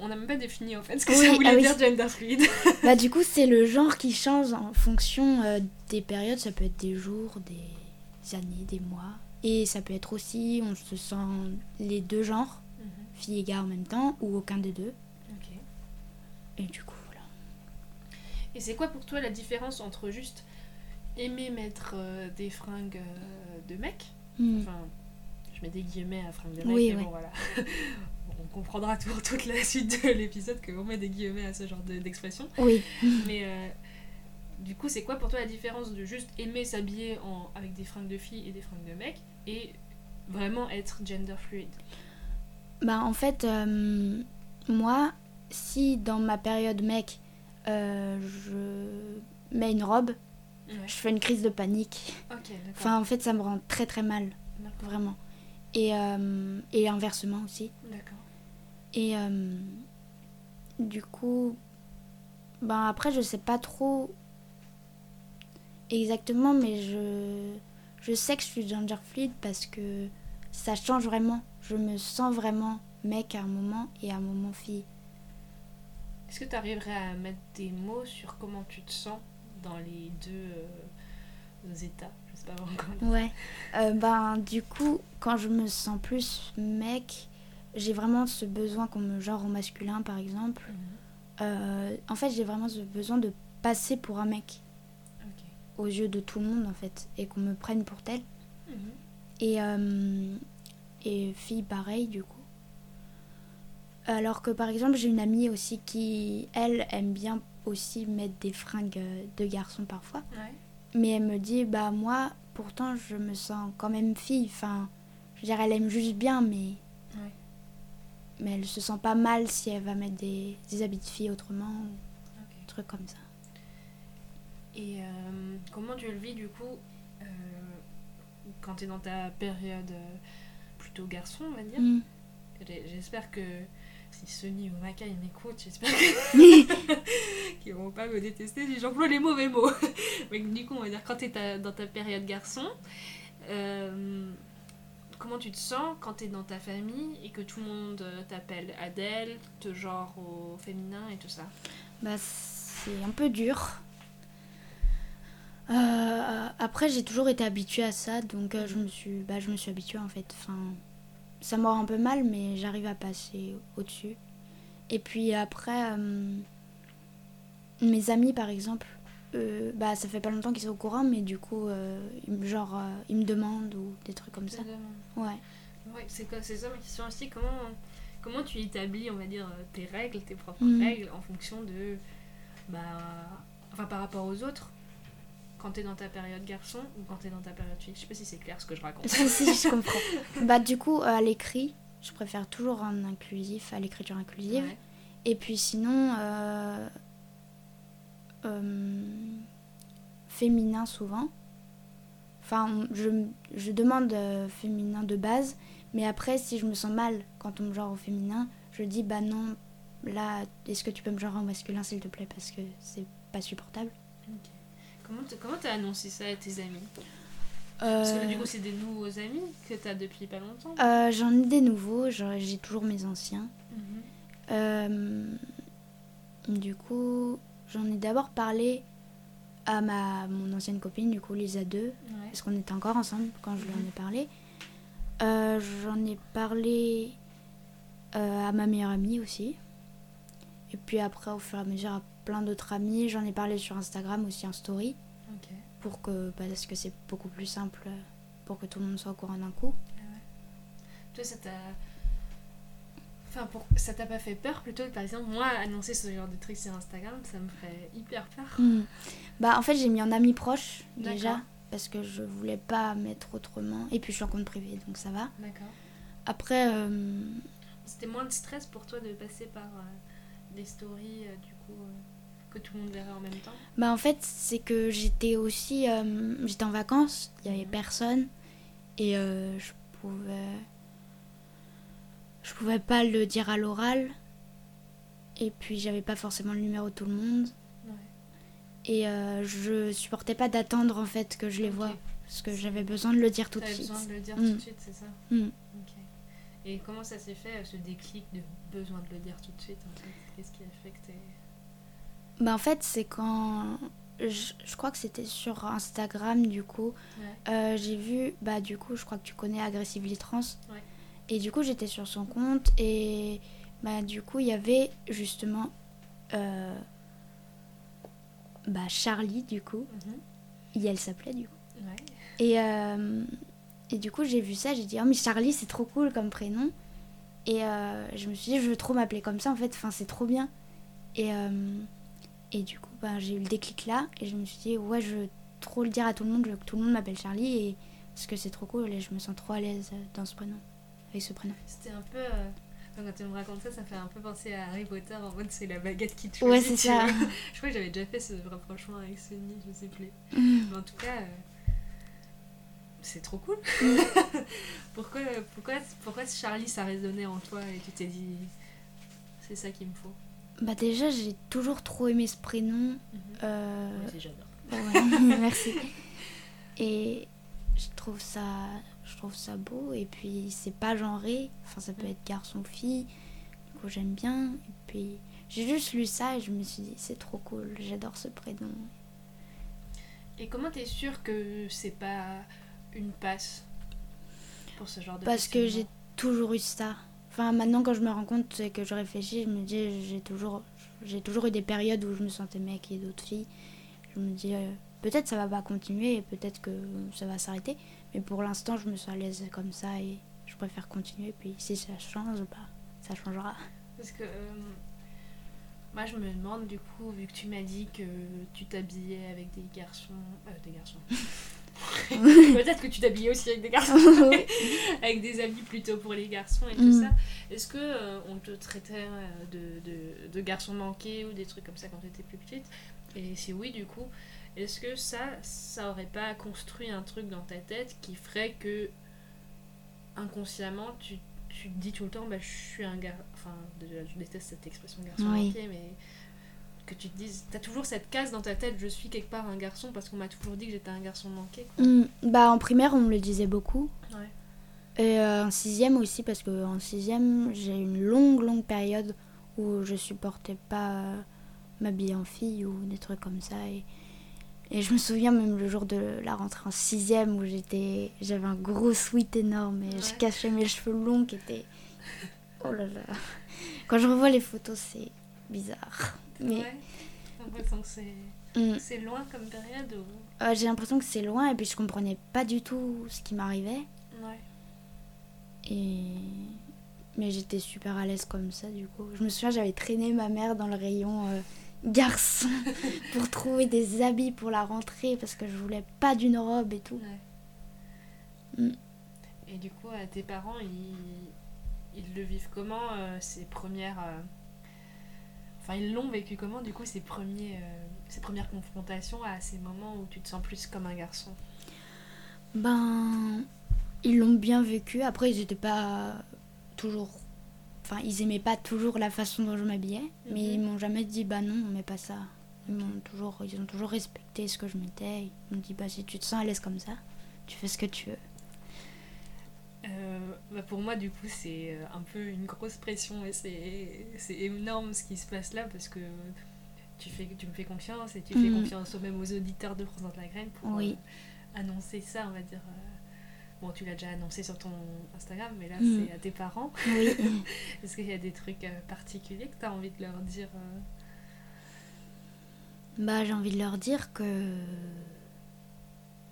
On n'a même pas défini en fait ce que Oui, ça voulait ah oui. dire gender fluide. Bah du coup c'est le genre qui change en fonction euh, des périodes, ça peut être des jours, des années, des mois. Et ça peut être aussi, on se sent les deux genres, fille et gars en même temps, ou aucun des deux. Ok. Et du coup voilà. Et c'est quoi pour toi la différence entre juste aimer mettre euh, des fringues euh, de mec Hmm. Enfin, je mets des guillemets à fringues de mec, Oui, mais ouais. bon voilà. On comprendra pour toute la suite de l'épisode qu'on met des guillemets à ce genre de- d'expression. Oui. Mais euh, du coup, c'est quoi pour toi la différence de juste aimer s'habiller en- avec des fringues de filles et des fringues de mecs et vraiment être gender fluide? Bah en fait, euh, moi, si dans ma période mec, euh, je mets une robe, Ouais. je fais une crise de panique. Enfin en fait ça me rend très très mal. Vraiment. Et, euh, et inversement aussi. D'accord. Et euh, du coup, ben après, je sais pas trop exactement, mais je, je sais que je suis gender fluide parce que ça change vraiment. Je me sens vraiment mec à un moment et à un moment fille. Est-ce que tu arriverais à mettre des mots sur comment tu te sens dans les deux euh, états? Je sais pas encore. Ouais. Euh, ben, du coup, quand je me sens plus mec, j'ai vraiment ce besoin qu'on me genre au masculin, par exemple. Mhm. Euh, en fait, j'ai vraiment ce besoin de passer pour un mec aux yeux de tout le monde, en fait, et qu'on me prenne pour tel. Mhm. Et, euh, et fille, pareil, du coup. Alors que, par exemple, j'ai une amie aussi qui, elle, aime bien aussi mettre des fringues euh, de garçon parfois. Ouais. Mais elle me dit, bah moi, pourtant, je me sens quand même fille. Enfin, je veux dire, elle aime juste bien, mais... Ouais. Mais elle se sent pas mal si elle va mettre des, des habits de fille autrement, ou Ok. un truc comme ça. Et euh, comment tu le vis du coup euh, quand tu es dans ta période euh, plutôt garçon, on va dire? Mm. J'espère que si Sony ou Maka ils m'écoutent, j'espère que- qu'ils vont pas me détester si j'emploie les mauvais mots. Mais du coup, on va dire quand tu es dans ta période garçon, euh, comment tu te sens quand tu es dans ta famille et que tout le monde euh, t'appelle Adèle, te genre au féminin et tout ça Bah, c'est un peu dur. Euh, après, j'ai toujours été habituée à ça, donc euh, je me suis, bah, je habituée en fait. Ça me un peu mal, mais j'arrive à passer au-dessus. Et puis après, mes amis par exemple, euh, bah, ça fait pas longtemps qu'ils sont au courant, mais du coup, euh, genre, euh, ils me demandent ou des trucs comme ça. Ouais. Ouais, c'est ça ma question aussi. Comment, comment tu établis, on va dire, tes règles, tes propres Mhm. règles en fonction de. Bah. Enfin, par rapport aux autres, quand t'es dans ta période garçon ou quand t'es dans ta période fille. Je sais pas si c'est clair ce que je raconte. si, si, je comprends. Bah, du coup, à l'écrit, je préfère toujours un inclusif, à l'écriture inclusive. Ouais. Et puis sinon, euh, féminin souvent. Enfin, je, je demande euh, féminin de base, mais après, si je me sens mal quand on me genre au féminin, je dis bah non, là, est-ce que tu peux me genre au masculin s'il te plaît, parce que c'est pas supportable. Ok. Comment t'as annoncé ça à tes amis? Parce que là, Euh, du coup, c'est des nouveaux amis que t'as depuis pas longtemps. euh, J'en ai des nouveaux, j'ai toujours mes anciens. Mhm. Euh, du coup, j'en ai d'abord parlé à ma, mon ancienne copine, du coup, Lisa 2, Ouais. parce qu'on était encore ensemble quand je lui en Mhm. ai parlé. Euh, j'en ai parlé euh, à ma meilleure amie aussi. Et puis après, au fur et à mesure, à plein d'autres amis. J'en ai parlé sur Instagram aussi en story, pour que, parce que c'est beaucoup plus simple pour que tout le monde soit au courant d'un coup. Toi, ça t'a. Enfin, pour... ça t'a pas fait peur plutôt que par exemple, moi, annoncer ce genre de trucs sur Instagram, ça me ferait hyper peur. Hmm. Bah, en fait, j'ai mis en ami proche déjà, parce que je voulais pas mettre autrement. Et puis, je suis en compte privé, donc ça va. D'accord. Après, euh, C'était moins de stress pour toi de passer par euh, des stories, euh, du coup, que tout le monde verrait en même temps? Bah, en fait, c'est que j'étais aussi. j'étais en vacances, il y avait Mhm. personne. Et je pouvais. Je pouvais pas le dire à l'oral. Et puis, j'avais pas forcément le numéro de tout le monde. Ouais. Et euh, je supportais pas d'attendre en fait que je les vois. Parce que j'avais besoin de le dire tout de suite. besoin de le dire Mm. tout de suite, c'est ça Mm. Et comment ça s'est fait, ce déclic de besoin de le dire tout de suite en fait? Qu'est-ce qui a fait que t'es. Bah en fait c'est quand je, je crois que c'était sur Instagram du coup Ouais. euh, j'ai vu bah du coup je crois que tu connais Aggressively Trans Ouais. Et du coup j'étais sur son compte et bah du coup il y avait justement euh, bah Charlie du coup. Mhm. et elle s'appelait du coup. Ouais. et euh, et du coup j'ai vu ça j'ai dit oh mais Charlie c'est trop cool comme prénom. Et euh, je me suis dit je veux trop m'appeler comme ça en fait. Enfin c'est trop bien. Et euh, et du coup bah, j'ai eu le déclic là et je me suis dit ouais je veux trop le dire à tout le monde je veux que tout le monde m'appelle Charlie et parce que c'est trop cool et je me sens trop à l'aise euh, dans ce prénom avec ce prénom C'était un peu. euh, Quand tu me racontes ça, ça fait un peu penser à Harry Potter en mode c'est la baguette qui te ouais c'est ça. Je crois que j'avais déjà fait ce rapprochement avec Sony, je sais plus. Mm. Mais en tout cas, euh, c'est trop cool. pourquoi, pourquoi, pourquoi Charlie, ça résonnait en toi et tu t'es dit, c'est ça qu'il me faut? Bah déjà, j'ai toujours trop aimé ce prénom. Euh, Moi aussi, j'adore. ouais, merci. Et je trouve ça, je trouve ça beau. Et puis c'est pas genré. Enfin, ça peut Mm. être garçon fille. Du coup, j'aime bien. Et puis j'ai juste lu ça et je me suis dit c'est trop cool. J'adore ce prénom. Et comment t'es sûre que c'est pas une passe pour ce genre de Parce que j'ai toujours eu ça. Enfin, maintenant, quand je me rends compte et que je réfléchis, je me dis, j'ai toujours, j'ai toujours eu des périodes où je me sentais mec et d'autres filles. Je me dis, euh, peut-être ça va pas continuer et peut-être que ça va s'arrêter. Mais pour l'instant, je me sens à l'aise comme ça et je préfère continuer. Puis si ça change, bah, ça changera. Parce que euh, moi je me demande du coup, vu que tu m'as dit que tu t'habillais avec des garçons. euh, des garçons. Peut-être que tu t'habillais aussi avec des garçons. avec des habits plutôt pour les garçons et tout Mm. ça. Est-ce que euh, on te traitait euh, de, de, de garçon manqué ou des trucs comme ça quand tu étais plus petite? Et si oui, du coup, est-ce que ça, ça aurait pas construit un truc dans ta tête qui ferait que inconsciemment tu, tu te dis tout le temps, bah, je suis un gars. Enfin, déjà, je déteste cette expression garçon Oui. manqué, mais que tu te dises, t'as toujours cette case dans ta tête, je suis quelque part un garçon parce qu'on m'a toujours dit que j'étais un garçon manqué. Quoi. Mm, bah, en primaire, on me le disait beaucoup. Ouais. Et euh, en sixième aussi, parce que en sixième, j'ai eu une longue, longue période où je supportais pas euh, m'habiller en fille ou des trucs comme ça. Et, et je me souviens même le jour de la rentrée en sixième où j'étais, j'avais un gros sweat énorme et je cachais mes cheveux longs qui étaient... Oh là là. Quand je revois les photos, c'est bizarre. Mais Ouais. J'ai l'impression que c'est, Mm. c'est loin comme période ou? Euh, j'ai l'impression que c'est loin et puis je comprenais pas du tout ce qui m'arrivait. Ouais. Et... Mais j'étais super à l'aise comme ça du coup. Je me souviens, j'avais traîné ma mère dans le rayon euh, garçon pour trouver des habits pour la rentrée parce que je voulais pas d'une robe et tout. Ouais. Mm. Et du coup, euh, tes parents, ils, ils le vivent comment euh, ces premières. euh, Enfin, ils l'ont vécu comment, du coup, ces, premiers, euh, ces premières confrontations à ces moments où tu te sens plus comme un garçon? Ben, ils l'ont bien vécu. Après, ils étaient pas toujours. Enfin, ils aimaient pas toujours la façon dont je m'habillais, mais Mhm. ils m'ont jamais dit bah non, on met pas ça. Ils m'ont toujours, ils ont toujours respecté ce que je mettais. Ils m'ont dit bah si tu te sens à l'aise comme ça, tu fais ce que tu veux. Euh, bah, pour moi, du coup, c'est euh, un peu une grosse pression et c'est énorme ce qui se passe là parce que tu, fais, tu me fais confiance et tu fais Mhm. confiance même aux auditeurs de Présente la Graine pour Oui. euh, annoncer ça, on va dire. euh. Bon, tu l'as déjà annoncé sur ton Instagram, mais là, Mhm. c'est à tes parents. Oui. Est-ce qu'il y a des trucs euh, particuliers que tu as envie de leur dire euh, Bah, j'ai envie de leur dire que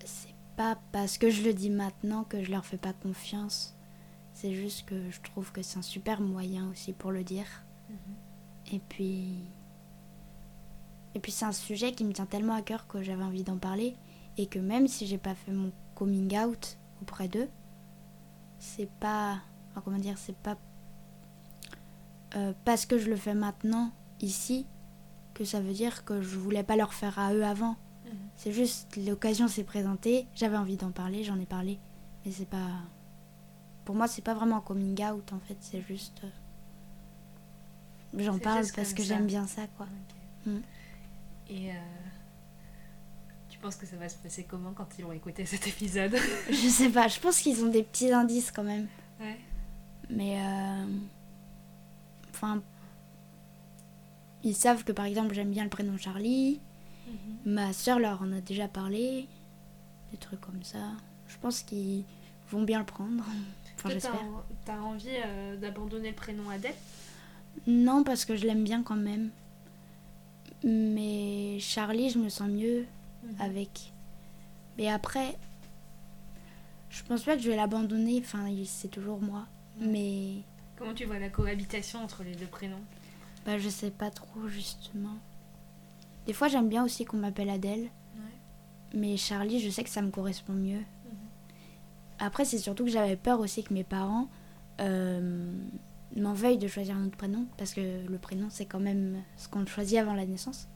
c'est pas parce que je le dis maintenant que je leur fais pas confiance. C'est juste que je trouve que c'est un super moyen aussi pour le dire. Et puis. Et puis c'est un sujet qui me tient tellement à cœur que j'avais envie d'en parler. Et que même si j'ai pas fait mon coming out auprès d'eux, c'est pas. comment dire C'est pas. euh, parce que je le fais maintenant, ici, que ça veut dire que je voulais pas leur faire à eux avant. C'est juste l'occasion s'est présentée, j'avais envie d'en parler, j'en ai parlé. Mais c'est pas. Pour moi, c'est pas vraiment un coming out en fait, c'est juste. euh, J'en parle parce que j'aime bien ça quoi. Mm. Et euh, tu penses que ça va se passer comment quand ils vont écouter cet épisode Je sais pas, je pense qu'ils ont des petits indices quand même. Ouais. Mais. euh, Enfin. Ils savent que par exemple j'aime bien le prénom Charlie. Ma soeur leur en a déjà parlé. Des trucs comme ça. Je pense qu'ils vont bien le prendre. Enfin, j'espère. t'as envie euh, d'abandonner le prénom Adèle? Non, parce que je l'aime bien quand même. Mais Charlie, je me sens mieux avec. Mais après, je pense pas que je vais l'abandonner. Enfin, c'est toujours moi. Mais Comment tu vois la cohabitation entre les deux prénoms? Bah, je sais pas trop justement. Des fois, j'aime bien aussi qu'on m'appelle Adèle. Mais Charlie, je sais que ça me correspond mieux. Après, c'est surtout que j'avais peur aussi que mes parents euh, m'en veuillent de choisir un autre prénom. Parce que le prénom, c'est quand même ce qu'on choisit avant la naissance.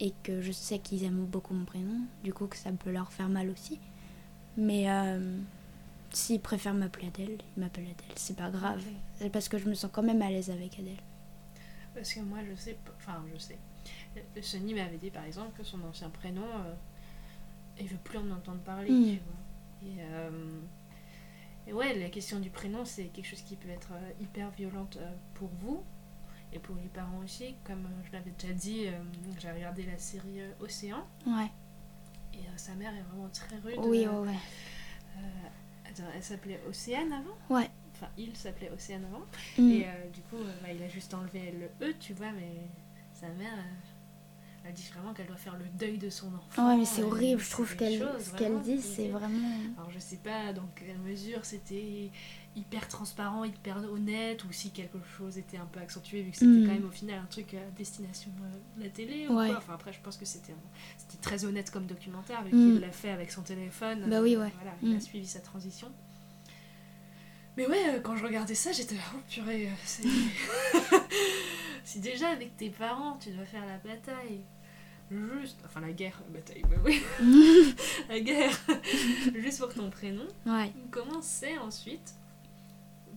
Et que je sais qu'ils aiment beaucoup mon prénom. Du coup, que ça peut leur faire mal aussi. Mais euh, s'il préfère m'appeler Adèle, il m'appelle Adèle. C'est pas grave. C'est parce que je me sens quand même à l'aise avec Adèle. Parce que moi, je sais, enfin, je sais. Sonny m'avait dit par exemple que son ancien prénom, euh, il veut plus en entendre parler, Mm. tu vois. Et, euh, et ouais, la question du prénom, c'est quelque chose qui peut être euh, hyper violente euh, pour vous et pour les parents aussi. Comme euh, je l'avais déjà dit, euh, j'ai regardé la série euh, Océan Ouais. et sa mère est vraiment très rude. Oui, euh, ouais, attends, elle s'appelait Océane avant? Ouais. Enfin, il s'appelait Océane avant. Mm. Et du coup, bah, il a juste enlevé le E, tu vois, mais sa mère, elle dit vraiment qu'elle doit faire le deuil de son enfant. Ouais, mais c'est horrible. Je trouve qu'elle, ce qu'elle dit, c'est vraiment. Alors, je sais pas dans quelle mesure c'était hyper transparent, hyper honnête, ou si quelque chose était un peu accentué, vu que c'était Mm. quand même au final un truc à destination de la télé. Ou Ouais. quoi. Enfin, après, je pense que c'était, très honnête comme documentaire, vu Mm. qu'il l'a fait avec son téléphone. Bah oui, ouais. Voilà, il a Mm. suivi sa transition. Mais ouais, euh, quand je regardais ça, j'étais là, oh purée, euh, c'est... si déjà avec tes parents, tu dois faire la bataille, juste... Enfin, la guerre, la bataille, bah oui. la guerre, juste pour ton prénom, Ouais. comment c'est ensuite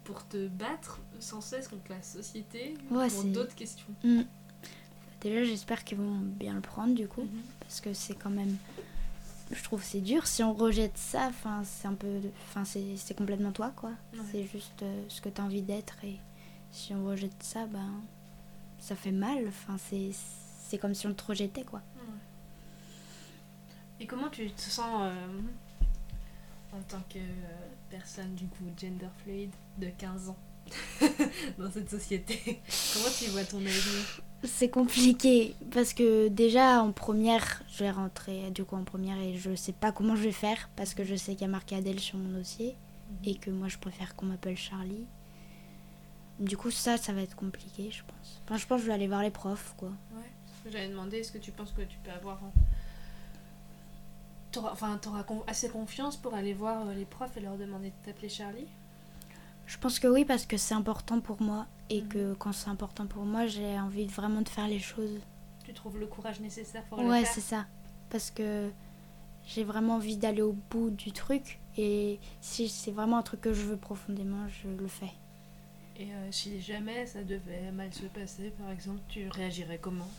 pour te battre sans cesse contre la société, Ouais, pour d'autres questions Mm. Déjà, j'espère qu'ils vont bien le prendre du coup. Mhm. parce que c'est quand même je trouve c'est dur si on rejette ça enfin c'est un peu enfin c'est c'est complètement toi quoi Ouais. c'est juste euh, ce que tu as envie d'être et si on rejette ça ben ça fait mal enfin c'est c'est comme si on te rejetait quoi Et comment tu te sens euh, en tant que euh, personne du coup gender fluid de 15 ans dans cette société Comment tu vois ton avenir? C'est compliqué parce que déjà en première je vais rentrer du coup en première et je sais pas comment je vais faire parce que je sais qu'il y a marqué Adèle sur mon dossier et que moi je préfère qu'on m'appelle Charlie du coup ça ça va être compliqué je pense enfin je pense que je vais aller voir les profs quoi Ouais. J'avais demandé est-ce que tu penses que tu peux avoir. T'auras, enfin, t'auras con- assez confiance pour aller voir euh, les profs et leur demander de t'appeler Charlie? Je pense que oui, parce que c'est important pour moi. Et Mhm. que quand c'est important pour moi, j'ai envie de vraiment de faire les choses. Tu trouves le courage nécessaire pour Ouais, le faire? c'est ça. Parce que j'ai vraiment envie d'aller au bout du truc. Et si c'est vraiment un truc que je veux profondément, je le fais. Et euh, si jamais ça devait mal se passer, par exemple, tu réagirais comment?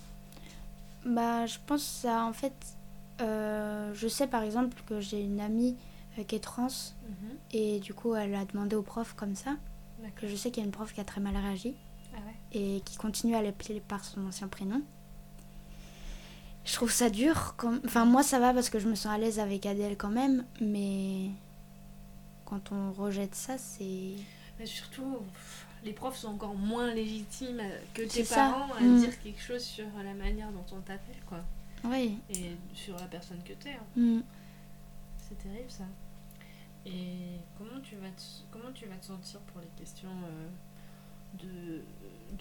Bah, je pense ça, en fait, euh, je sais par exemple que j'ai une amie euh, qui est trans. Et du coup, elle a demandé au prof comme ça. Que je sais qu'il y a une prof qui a très mal réagi. Ah ouais et qui continue à l'appeler par son ancien prénom. Je trouve ça dur. Enfin, moi, ça va parce que je me sens à l'aise avec Adèle quand même, mais quand on rejette ça, c'est. Mais surtout, les profs sont encore moins légitimes que tes C'est ça. parents à Mm. dire quelque chose sur la manière dont on t'appelle, quoi. Oui. Et sur la personne que t'es. hein. Mm. C'est terrible ça. Et comment tu vas te, comment tu vas te sentir pour les questions euh, de,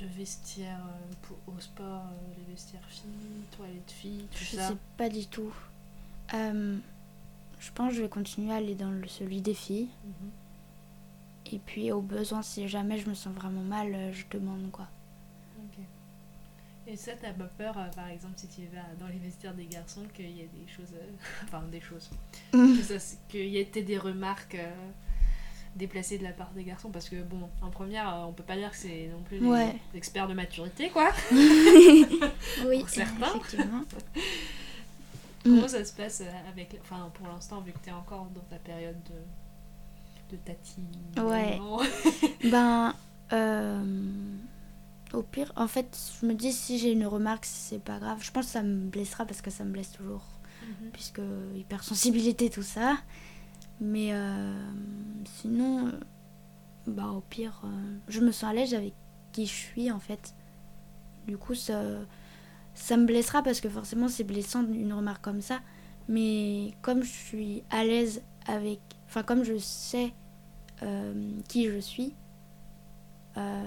de vestiaire euh, pour, au sport, euh, les vestiaires filles, toilettes filles, tout Je ça? sais pas du tout. Je pense que je vais continuer à aller dans le, celui des filles. Mhm. Et puis, au besoin, si jamais je me sens vraiment mal, je demande quoi. Et ça, t'as pas peur, euh, par exemple, si tu vas dans les vestiaires des garçons, qu'il y ait des choses. euh, enfin, des choses. que ça s- Qu'il y ait des remarques euh, déplacées de la part des garçons. Parce que, bon, en première, euh, on peut pas dire que c'est non plus des Ouais. experts de maturité, quoi. oui, Pour certains. effectivement. Comment ça se passe avec. Enfin, pour l'instant, vu que t'es encore dans ta période de. de tati. Ouais. Ben, euh, au pire, en fait, je me dis si j'ai une remarque, c'est pas grave. Je pense que ça me blessera parce que ça me blesse toujours, Mhm. puisque hypersensibilité, tout ça. Mais euh, sinon, bah au pire, euh, je me sens à l'aise avec qui je suis en fait. Du coup, ça, ça me blessera parce que forcément, c'est blessant une remarque comme ça. Mais comme je suis à l'aise avec, enfin comme je sais euh, qui je suis, euh,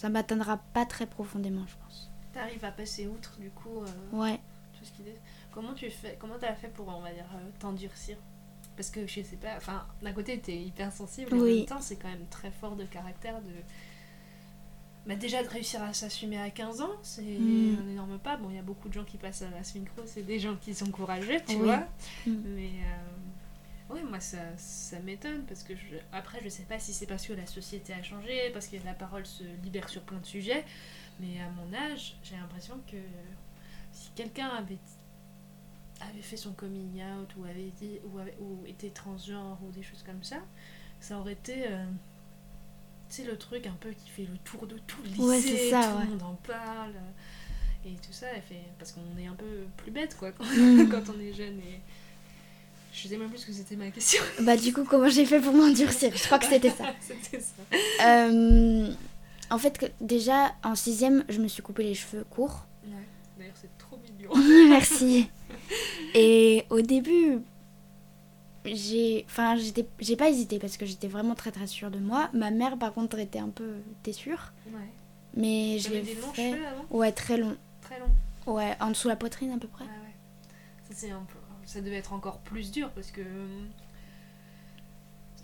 ça m'atteindra pas très profondément, je pense. T'arrives à passer outre, du coup. euh, Ouais. tout ce qui Comment tu fais Comment t'as fait pour, on va dire, euh, t'endurcir? Parce que je sais pas, enfin, d'un côté t'es hyper sensible, et en Oui. même temps c'est quand même très fort de caractère de. Bah déjà de réussir à s'assumer à 15 ans, c'est Mm. un énorme pas. Bon, il y a beaucoup de gens qui passent à la synchro, c'est des gens qui sont courageux, tu Oui. vois. Mm. Mais, euh, Ouais, moi ça, ça m'étonne parce que je... après je sais pas si c'est parce que la société a changé, parce que la parole se libère sur plein de sujets, mais à mon âge, j'ai l'impression que si quelqu'un avait avait fait son coming out ou avait dit ou, avait- ou était transgenre ou des choses comme ça, ça aurait été euh, tu sais le truc un peu qui fait le tour de tout le lycée, Ouais, ça, tout ouais. le monde en parle et tout ça, fait parce qu'on est un peu plus bête quoi quand, Mm. quand on est jeune et je sais même plus ce que c'était ma question. Bah du coup, comment j'ai fait pour m'endurcir? Je crois que c'était ça. C'était ça. Euh, en fait, que- déjà, en sixième, je me suis coupé les cheveux courts. Ouais. D'ailleurs, c'est trop mignon. Merci. Et au début, j'ai, enfin, j'étais, j'ai pas hésité parce que j'étais vraiment très très sûre de moi. Ma mère, par contre, était un peu, t'es sûre Ouais. Mais je l'ai des longs fait. cheveux avant? Ouais, très long. Très longs. Ouais, en dessous la poitrine à peu près. Ouais. Ça, c'est un peu... ça devait être encore plus dur parce que. hum,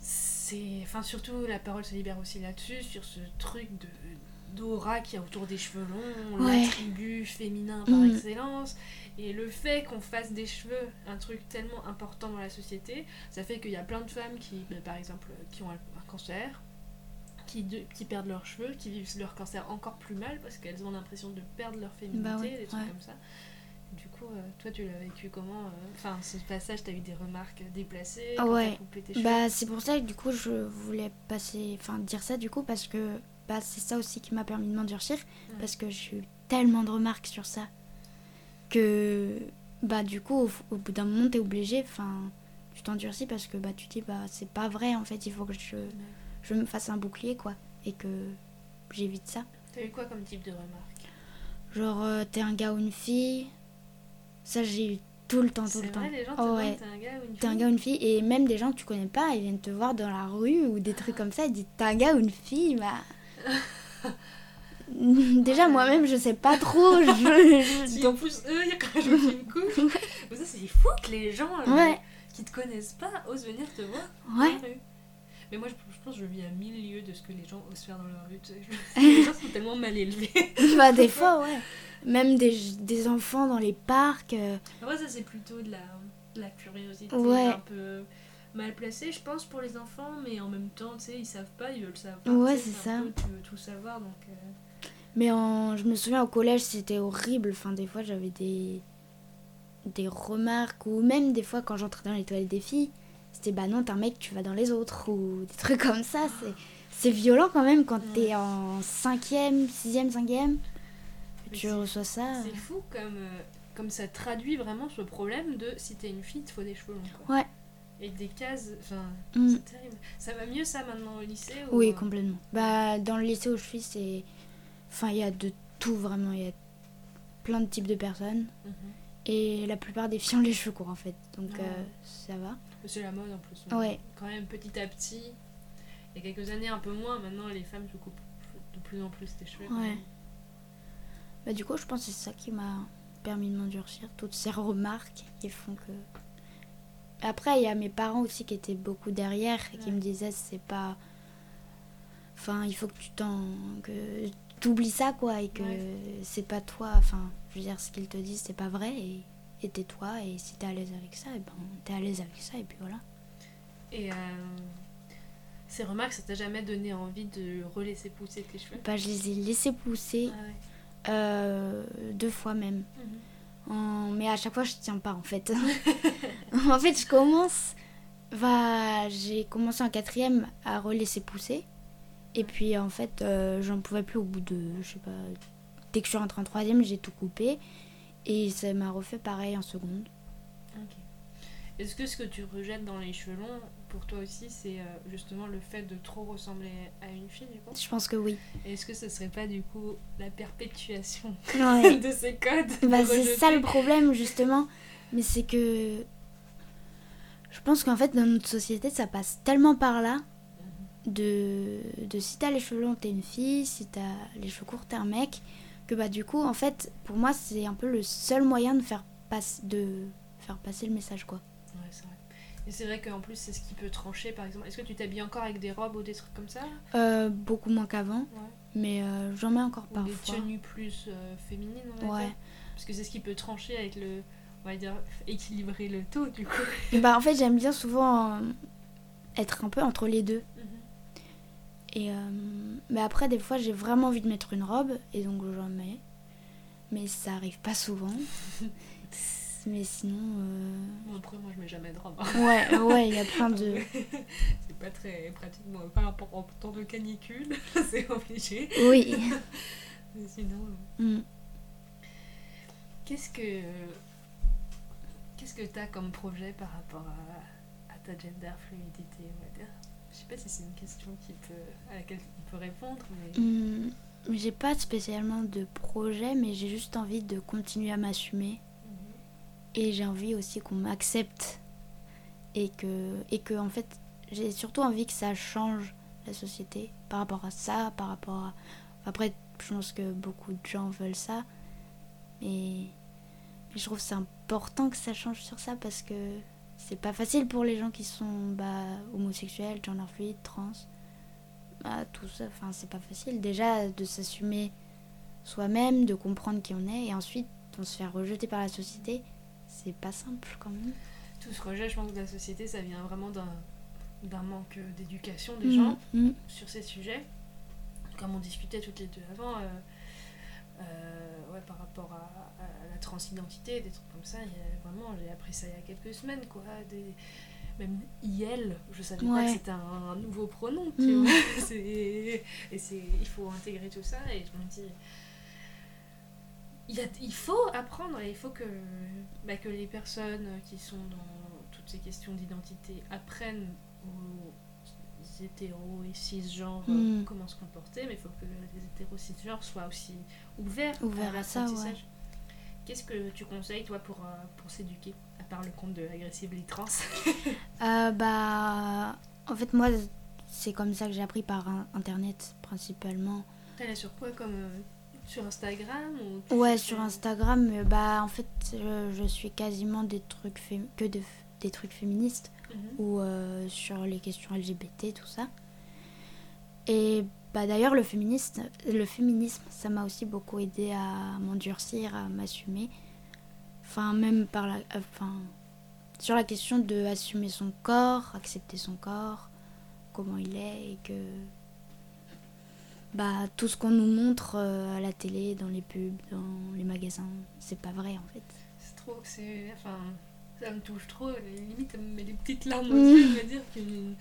C'est. Enfin, surtout, la parole se libère aussi là-dessus, sur ce truc de d'aura qu'il y a autour des cheveux longs, Ouais. l'attribut féminin par Mm. excellence. Et le fait qu'on fasse des cheveux un truc tellement important dans la société, ça fait qu'il y a plein de femmes qui, bah, par exemple, qui ont un, un cancer, qui, de- qui perdent leurs cheveux, qui vivent leur cancer encore plus mal parce qu'elles ont l'impression de perdre leur féminité, Bah ouais, des trucs ouais. comme ça. Coup, euh, toi, tu l'as vécu comment euh, Enfin, ce passage, t'as eu des remarques déplacées quand Ouais. tes Bah, c'est pour ça que du coup, je voulais passer, enfin, dire ça du coup parce que bah, c'est ça aussi qui m'a permis de m'endurcir parce que j'ai eu tellement de remarques sur ça que bah du coup, au, au bout d'un moment, t'es obligé, enfin, tu t'endurcis parce que bah tu dis bah c'est pas vrai en fait, il faut que je, je me fasse un bouclier quoi et que j'évite ça. T'as eu quoi comme type de remarques? Genre, euh, t'es un gars ou une fille, ça j'ai eu tout le temps, tout le temps. vrai, les gens te Oh, ouais. t'es un gars ou une fille un gars ou une fille et même des gens que tu connais pas ils viennent te voir dans la rue ou des trucs comme ça ils disent t'es un gars ou une fille bah déjà moi-même je sais pas trop je, je- en plus eux ils rajoutent une couche. Mais ça c'est fou que les gens euh, Ouais. qui te connaissent pas osent venir te voir Ouais. dans la rue. Mais moi je, je pense que je vis à mille lieues de ce que les gens osent faire dans leur rue. les gens sont tellement mal élevés. bah des fois ouais même des, des enfants dans les parcs euh, Moi ça c'est plutôt de la, de la curiosité Ouais. un peu mal placée je pense pour les enfants mais en même temps tu sais ils savent pas ils veulent savoir. Ouais, c'est ça. peu, tu veux tout savoir donc. euh, mais en, je me souviens au collège c'était horrible enfin des fois j'avais des des remarques ou même des fois quand j'entrais dans les toilettes des filles c'était bah non t'es un mec tu vas dans les autres ou des trucs comme ça c'est c'est violent quand même quand t'es en cinquième sixième cinquième tu reçois ça C'est fou comme, euh, comme ça traduit vraiment ce problème de si t'es une fille, il te faut des cheveux longs. Ouais. Et des cases, enfin, Mm. c'est terrible. Ça va mieux ça maintenant au lycée ou... Oui, euh, complètement. Bah, dans le lycée où je suis, c'est. Enfin, il y a de tout vraiment. Il y a plein de types de personnes. mhm. Et la plupart des filles ont les cheveux courts en fait. Donc Ouais. euh, ça va. C'est la mode en plus. Ouais. Quand même petit à petit. Il y a quelques années un peu moins, maintenant les femmes se coupent de plus en plus des cheveux. Ouais. Bah, du coup, je pense que c'est ça qui m'a permis de m'endurcir. Toutes ces remarques qui font que. Après, il y a mes parents aussi qui étaient beaucoup derrière et qui Ouais. me disaient c'est pas. Enfin, il faut que tu t'en. que t'oublies ça quoi et que Ouais. c'est pas toi. Enfin, je veux dire, ce qu'ils te disent c'est pas vrai et, et tais-toi et si t'es à l'aise avec ça, et ben t'es à l'aise avec ça et puis voilà. Et euh, ces remarques, ça t'a jamais donné envie de relaisser pousser tes cheveux? Bah, je les ai laissés pousser Ah ouais. Euh, deux fois même. Mhm. En- Mais à chaque fois, je tiens pas en fait. en fait, je commence. Va, j'ai commencé en quatrième à relaisser pousser. Et puis en fait, euh, j'en pouvais plus au bout de, je sais pas, dès que je suis rentrée en troisième, j'ai tout coupé. Et ça m'a refait pareil en seconde. Est-ce que ce que tu rejettes dans les cheveux longs, pour toi aussi, c'est euh, justement le fait de trop ressembler à une fille, du coup? Je pense que oui. Est-ce que ce serait pas, du coup, la perpétuation Ouais. de ces codes Bah, c'est ça le problème justement. Mais c'est que. Je pense qu'en fait, dans notre société, ça passe tellement par là. De, de si t'as les cheveux longs, t'es une fille. Si t'as les cheveux courts, t'es un mec. Que bah, du coup, en fait, pour moi, c'est un peu le seul moyen de faire, passe, de faire passer le message, quoi. Ouais, c'est vrai. Et c'est vrai qu'en plus, c'est ce qui peut trancher, par exemple. Est-ce que tu t'habilles encore avec des robes ou des trucs comme ça Euh, beaucoup moins qu'avant. Ouais. Mais euh, j'en mets encore Ou des parfois. tenues plus euh, féminines, on va Ouais. dire Parce que c'est ce qui peut trancher avec le... on va dire, équilibrer le tout du coup. Et bah, en fait, j'aime bien souvent euh, être un peu entre les deux. Et euh, mais après, des fois, j'ai vraiment envie de mettre une robe et donc j'en mets. Mais ça arrive pas souvent. mais sinon. euh, Bon, après, moi je mets jamais de robe. Ouais, ouais, il y a plein de. C'est pas très pratique, moi, pas en temps de canicule, c'est obligé. Oui. Mais sinon. Mm. Qu'est-ce que. Qu'est-ce que t'as comme projet par rapport à, à ta gender fluidité, on va dire? Je sais pas si c'est une question qui peut, à laquelle on peut répondre, mais. Hum, j'ai pas spécialement de projet, mais j'ai juste envie de continuer à m'assumer. Et j'ai envie aussi qu'on m'accepte. Et que, et que, en fait, j'ai surtout envie que ça change la société par rapport à ça, par rapport à. Après, je pense que beaucoup de gens veulent ça. Mais, je trouve c'est important que ça change sur ça parce que c'est pas facile pour les gens qui sont bah, homosexuels, genderfluides, trans. Bah, tout ça, enfin, c'est pas facile. Déjà, de s'assumer soi-même, de comprendre qui on est, et ensuite, on se fait rejeter par la société. C'est pas simple quand même. Tout ce rejet, je pense, de la société, ça vient vraiment d'un d'un manque d'éducation des gens Mm, mm. sur ces sujets. Comme on discutait toutes les deux avant, euh, euh, ouais, par rapport à, à la transidentité, des trucs comme ça, il y a vraiment, j'ai appris ça il y a quelques semaines, quoi. Des, même IL, je savais pas que c'était un, un nouveau pronom, tu Mm. vois. Et il faut intégrer tout ça, et je me dis. Il, y a- il faut apprendre et il faut que, bah, que les personnes qui sont dans toutes ces questions d'identité apprennent aux hétéros et cisgenres euh, Mm. comment se comporter, mais il faut que les hétéros cisgenres soient aussi ouverts, Ouverts à ça. Qu'est-ce que tu conseilles, toi, pour, euh, pour s'éduquer, à part le compte de Aggressively Trans? Euh, bah, en fait, moi, c'est comme ça que j'ai appris par internet principalement. T'allais sur quoi comme euh, sur Instagram ou Ouais, sur Instagram, euh, bah, en fait, je, je suis quasiment des trucs que de, des trucs féministes. Mhm. ou euh, sur les questions LGBT, tout ça. Et bah, d'ailleurs, le, féministe, le féminisme, ça m'a aussi beaucoup aidé à m'endurcir, à m'assumer. Enfin, même par la, enfin, sur la question de assumer son corps, accepter son corps, comment il est, et que bah, tout ce qu'on nous montre euh, à la télé, dans les pubs, dans les magasins, c'est pas vrai en fait. C'est trop, c'est. Enfin, ça me touche trop. Limite, ça me met des petites larmes Mm. aux yeux de me dire qu'une.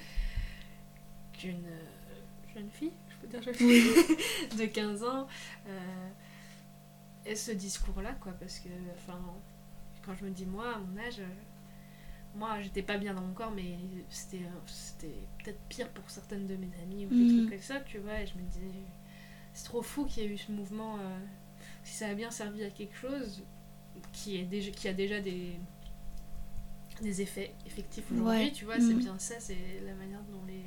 qu'une euh, jeune fille, je peux dire jeune fille, de 15 ans, euh, ait ce discours-là, quoi. Parce que, enfin, quand je me dis, moi, à mon âge. Moi, j'étais pas bien dans mon corps, mais c'était euh, c'était peut-être pire pour certaines de mes amies ou des Mm. trucs comme ça, tu vois. Et je me disais, c'est trop fou qu'il y ait eu ce mouvement. euh, si ça a bien servi à quelque chose, qui, est déjà, qui a déjà des, des effets effectifs aujourd'hui, Ouais. tu vois, c'est Mhm. bien ça, c'est la manière dont les,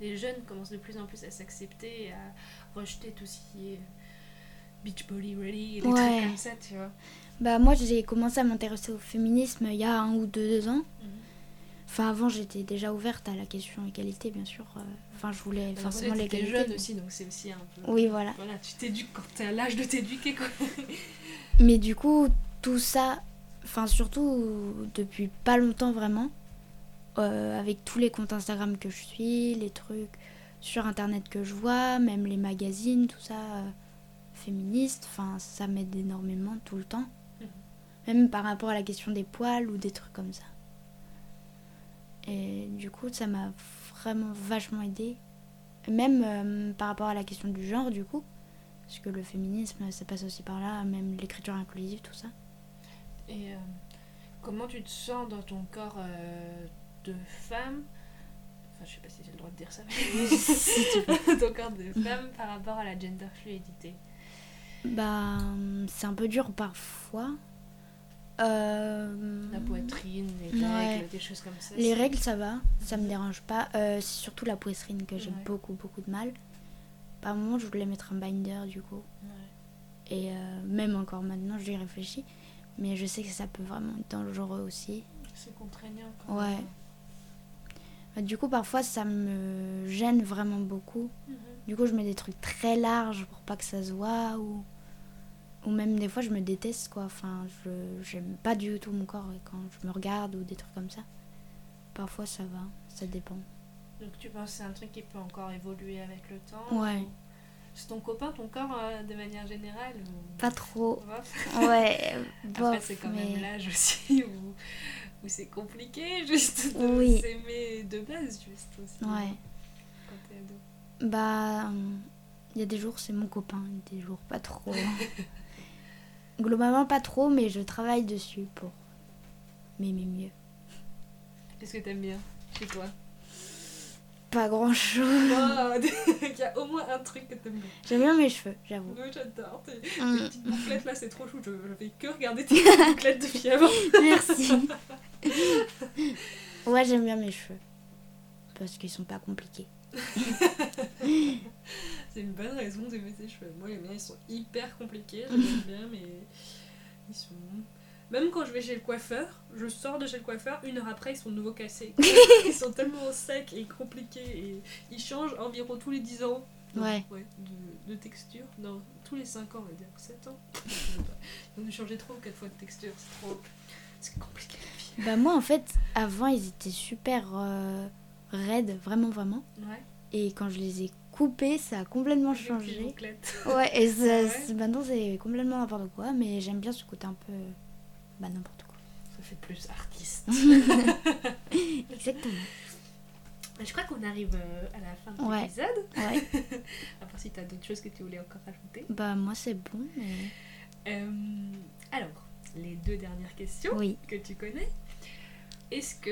les jeunes commencent de plus en plus à s'accepter et à rejeter tout ce qui est beach body ready et des Ouais. trucs comme ça, tu vois. Bah moi j'ai commencé à m'intéresser au féminisme il y a un ou deux ans. Enfin avant j'étais déjà ouverte à la question égalité bien sûr. euh, Enfin je voulais forcément t'es l'égalité. jeune mais- aussi, donc c'est aussi un peu... Oui voilà. Voilà, tu t'éduques quand t'es à l'âge de t'éduquer, quoi. Mais du coup tout ça, enfin surtout depuis pas longtemps vraiment, euh, avec tous les comptes Instagram que je suis, les trucs sur internet que je vois, même les magazines, tout ça euh, féministes, enfin ça m'aide énormément tout le temps. Même par rapport à la question des poils ou des trucs comme ça. Et du coup, ça m'a vraiment vachement aidé. Même euh, par rapport à la question du genre, du coup. Parce que le féminisme, ça passe aussi par là, même l'écriture inclusive, tout ça. Et euh, comment tu te sens dans ton corps euh, de femme? Enfin, je sais pas si j'ai le droit de dire ça, mais ton corps de femme par rapport à la gender fluidité. Bah, c'est un peu dur parfois. Euh, La poitrine, les Ouais. règles, des choses comme ça. Les règles, ça va, ça me dérange pas. Euh, c'est surtout la poitrine que j'ai Ouais. beaucoup, beaucoup de mal. Par moment, je voulais mettre un binder, du coup. Ouais. Et euh, même encore maintenant, j'y réfléchis. Mais je sais que ça peut vraiment être dangereux aussi. C'est contraignant. quand Ouais. même. Bah, du coup, parfois, ça me gêne vraiment beaucoup. Mhm. Du coup, je mets des trucs très larges pour pas que ça se voit. Ou... ou même des fois je me déteste quoi. Enfin, je j'aime pas du tout mon corps quand je me regarde ou des trucs comme ça. Parfois ça va, ça dépend. Donc tu penses que c'est un truc qui peut encore évoluer avec le temps Ouais. ou- C'est ton copain, ton corps euh, de manière générale ou... Pas trop. Bof. Ouais. Après, c'est quand mais- même l'âge aussi où, où c'est compliqué juste de Oui. s'aimer de base, juste aussi. Ouais. Quand t'es ado. Bah, il y a des jours c'est mon copain, des jours pas trop. Globalement pas trop, mais je travaille dessus pour m'aimer mieux. Qu'est-ce que t'aimes bien chez toi? Pas grand chose. Wow, Il y a au moins un truc que t'aimes bien. J'aime bien mes cheveux, j'avoue. Oui, j'adore. Tes tes Mm, petites bouclettes là, c'est trop chou. Je, je fais que regarder tes bouclettes depuis avant. Merci. ouais, j'aime bien mes cheveux. Parce qu'ils sont pas compliqués. C'est une bonne raison d'aimer tes cheveux. Moi, les miens, ils sont hyper compliqués. Je les aime bien, mais ils sont. Même quand je vais chez le coiffeur, je sors de chez le coiffeur, une heure après, ils sont de nouveau cassés. ils sont tellement secs et compliqués et ils changent environ tous les 10 ans. Donc, Ouais. de, de texture. Non, tous les 5 ans, on va dire. 7 ans. Ils ont dû changer 3 ou 4 fois de texture. C'est trop. C'est compliqué la vie. Bah moi en fait, avant ils étaient super euh, raides, vraiment vraiment. Ouais. Et quand je les ai coupés, ça a complètement Avec changé. Ouais, et ça- Ouais. c'est- maintenant c'est complètement n'importe quoi, mais j'aime bien ce côté un peu... Bah n'importe quoi. Ça fait plus artiste. Exactement. Je crois qu'on arrive euh, à la fin de Ouais. l'épisode. Ouais. À part si tu as d'autres choses que tu voulais encore rajouter. bah moi c'est bon, mais... Euh, alors, les deux dernières questions Oui. que tu connais. Est-ce que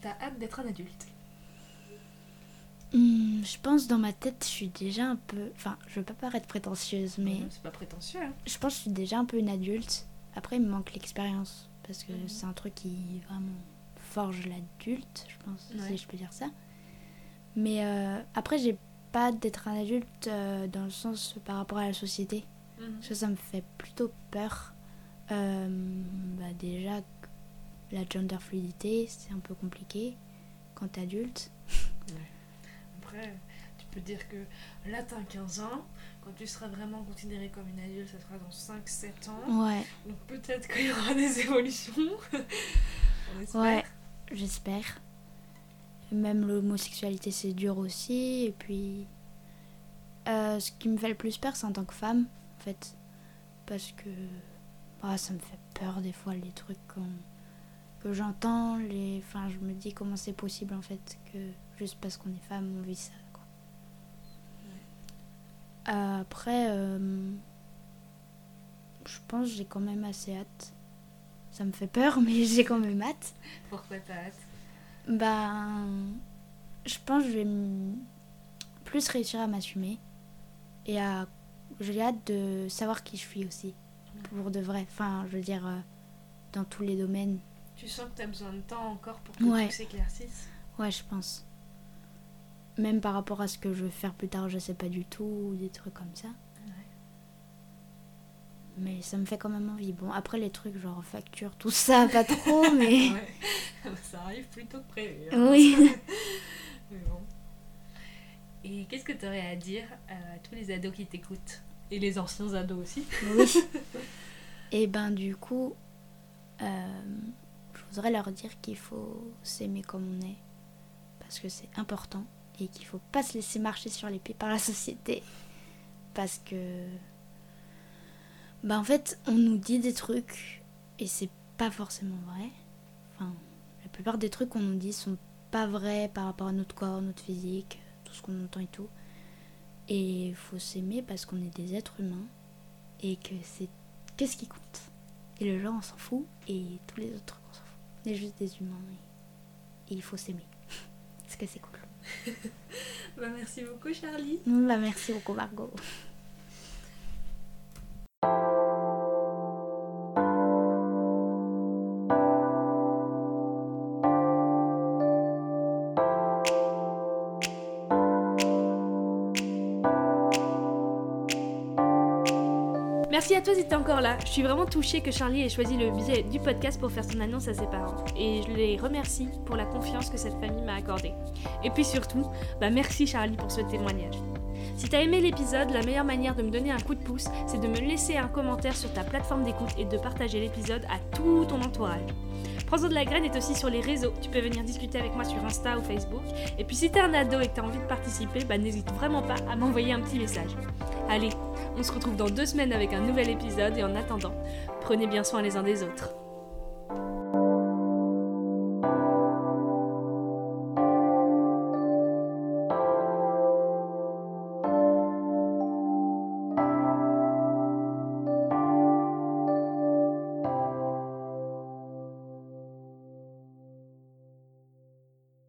tu as hâte d'être un adulte? Hmm, je pense dans ma tête, je suis déjà un peu... Enfin, je veux pas paraître prétentieuse, mais C'est pas prétentieux. Hein. je pense que je suis déjà un peu une adulte. Après, il me manque l'expérience, parce que Mhm. c'est un truc qui vraiment forge l'adulte, je pense, Ouais. si je peux dire ça. Mais euh, après, j'ai pas d'être un adulte euh, dans le sens par rapport à la société. Parce que ça me fait plutôt peur. Euh, bah déjà, la gender fluidité, c'est un peu compliqué quand t'es adulte. Après, tu peux dire que là, tu as 15 ans. Quand tu seras vraiment considéré comme une adulte, ça sera dans 5-7 ans. Ouais, Donc peut-être qu'il y aura des évolutions. On espère. ouais, j'espère. Même l'homosexualité, c'est dur aussi. Et puis, euh, ce qui me fait le plus peur, c'est en tant que femme, en fait. Parce que ah, ça me fait peur des fois, les trucs qu'on- que j'entends. Les... Enfin, je me dis comment c'est possible, en fait, que juste parce qu'on est femme, on vit ça, quoi. Après, euh, je pense que j'ai quand même assez hâte. Ça me fait peur, mais j'ai quand même hâte. Pourquoi t'as hâte? Ben, je pense que je vais plus réussir à m'assumer et à. J'ai hâte de savoir qui je suis aussi, pour de vrai. Enfin, je veux dire, euh, dans tous les domaines. Tu sens que tu as besoin de temps encore pour que Ouais. tout s'éclaircisse? Ouais, je pense. Même par rapport à ce que je veux faire plus tard, je sais pas du tout, ou des trucs comme ça. Mais ça me fait quand même envie. Bon, après les trucs genre facture, tout ça, pas trop, mais. Ouais. Ça arrive plus tôt que prévu. hein. Oui. Mais bon. Et qu'est-ce que tu aurais à dire à tous les ados qui t'écoutent? Et les anciens ados aussi? Oui. Et ben du coup, euh, je voudrais leur dire qu'il faut s'aimer comme on est. Parce que c'est important. Et qu'il faut pas se laisser marcher sur les pieds par la société. Parce que... Ben en fait, on nous dit des trucs et c'est pas forcément vrai. Enfin, la plupart des trucs qu'on nous dit sont pas vrais par rapport à notre corps, notre physique, tout ce qu'on entend et tout. Et faut s'aimer parce qu'on est des êtres humains et que c'est qu'est-ce qui compte? Et le genre on s'en fout et tous les autres on s'en fout. On est juste des humains et, et il faut s'aimer. Parce que c'est cool. bah, Merci beaucoup Charlie. Bah, merci beaucoup Margot. Toi si t'es encore là. Je suis vraiment touchée que Charlie ait choisi le biais du podcast pour faire son annonce à ses parents. Et je les remercie pour la confiance que cette famille m'a accordée. Et puis surtout, bah merci Charlie pour ce témoignage. Si t'as aimé l'épisode, la meilleure manière de me donner un coup de pouce, c'est de me laisser un commentaire sur ta plateforme d'écoute et de partager l'épisode à tout ton entourage. Prends-en de la graine est aussi sur les réseaux, tu peux venir discuter avec moi sur Insta ou Facebook. Et puis si t'es un ado et que t'as envie de participer, bah n'hésite vraiment pas à m'envoyer un petit message. Allez, on se retrouve dans deux semaines avec un nouvel épisode et en attendant, prenez bien soin les uns des autres.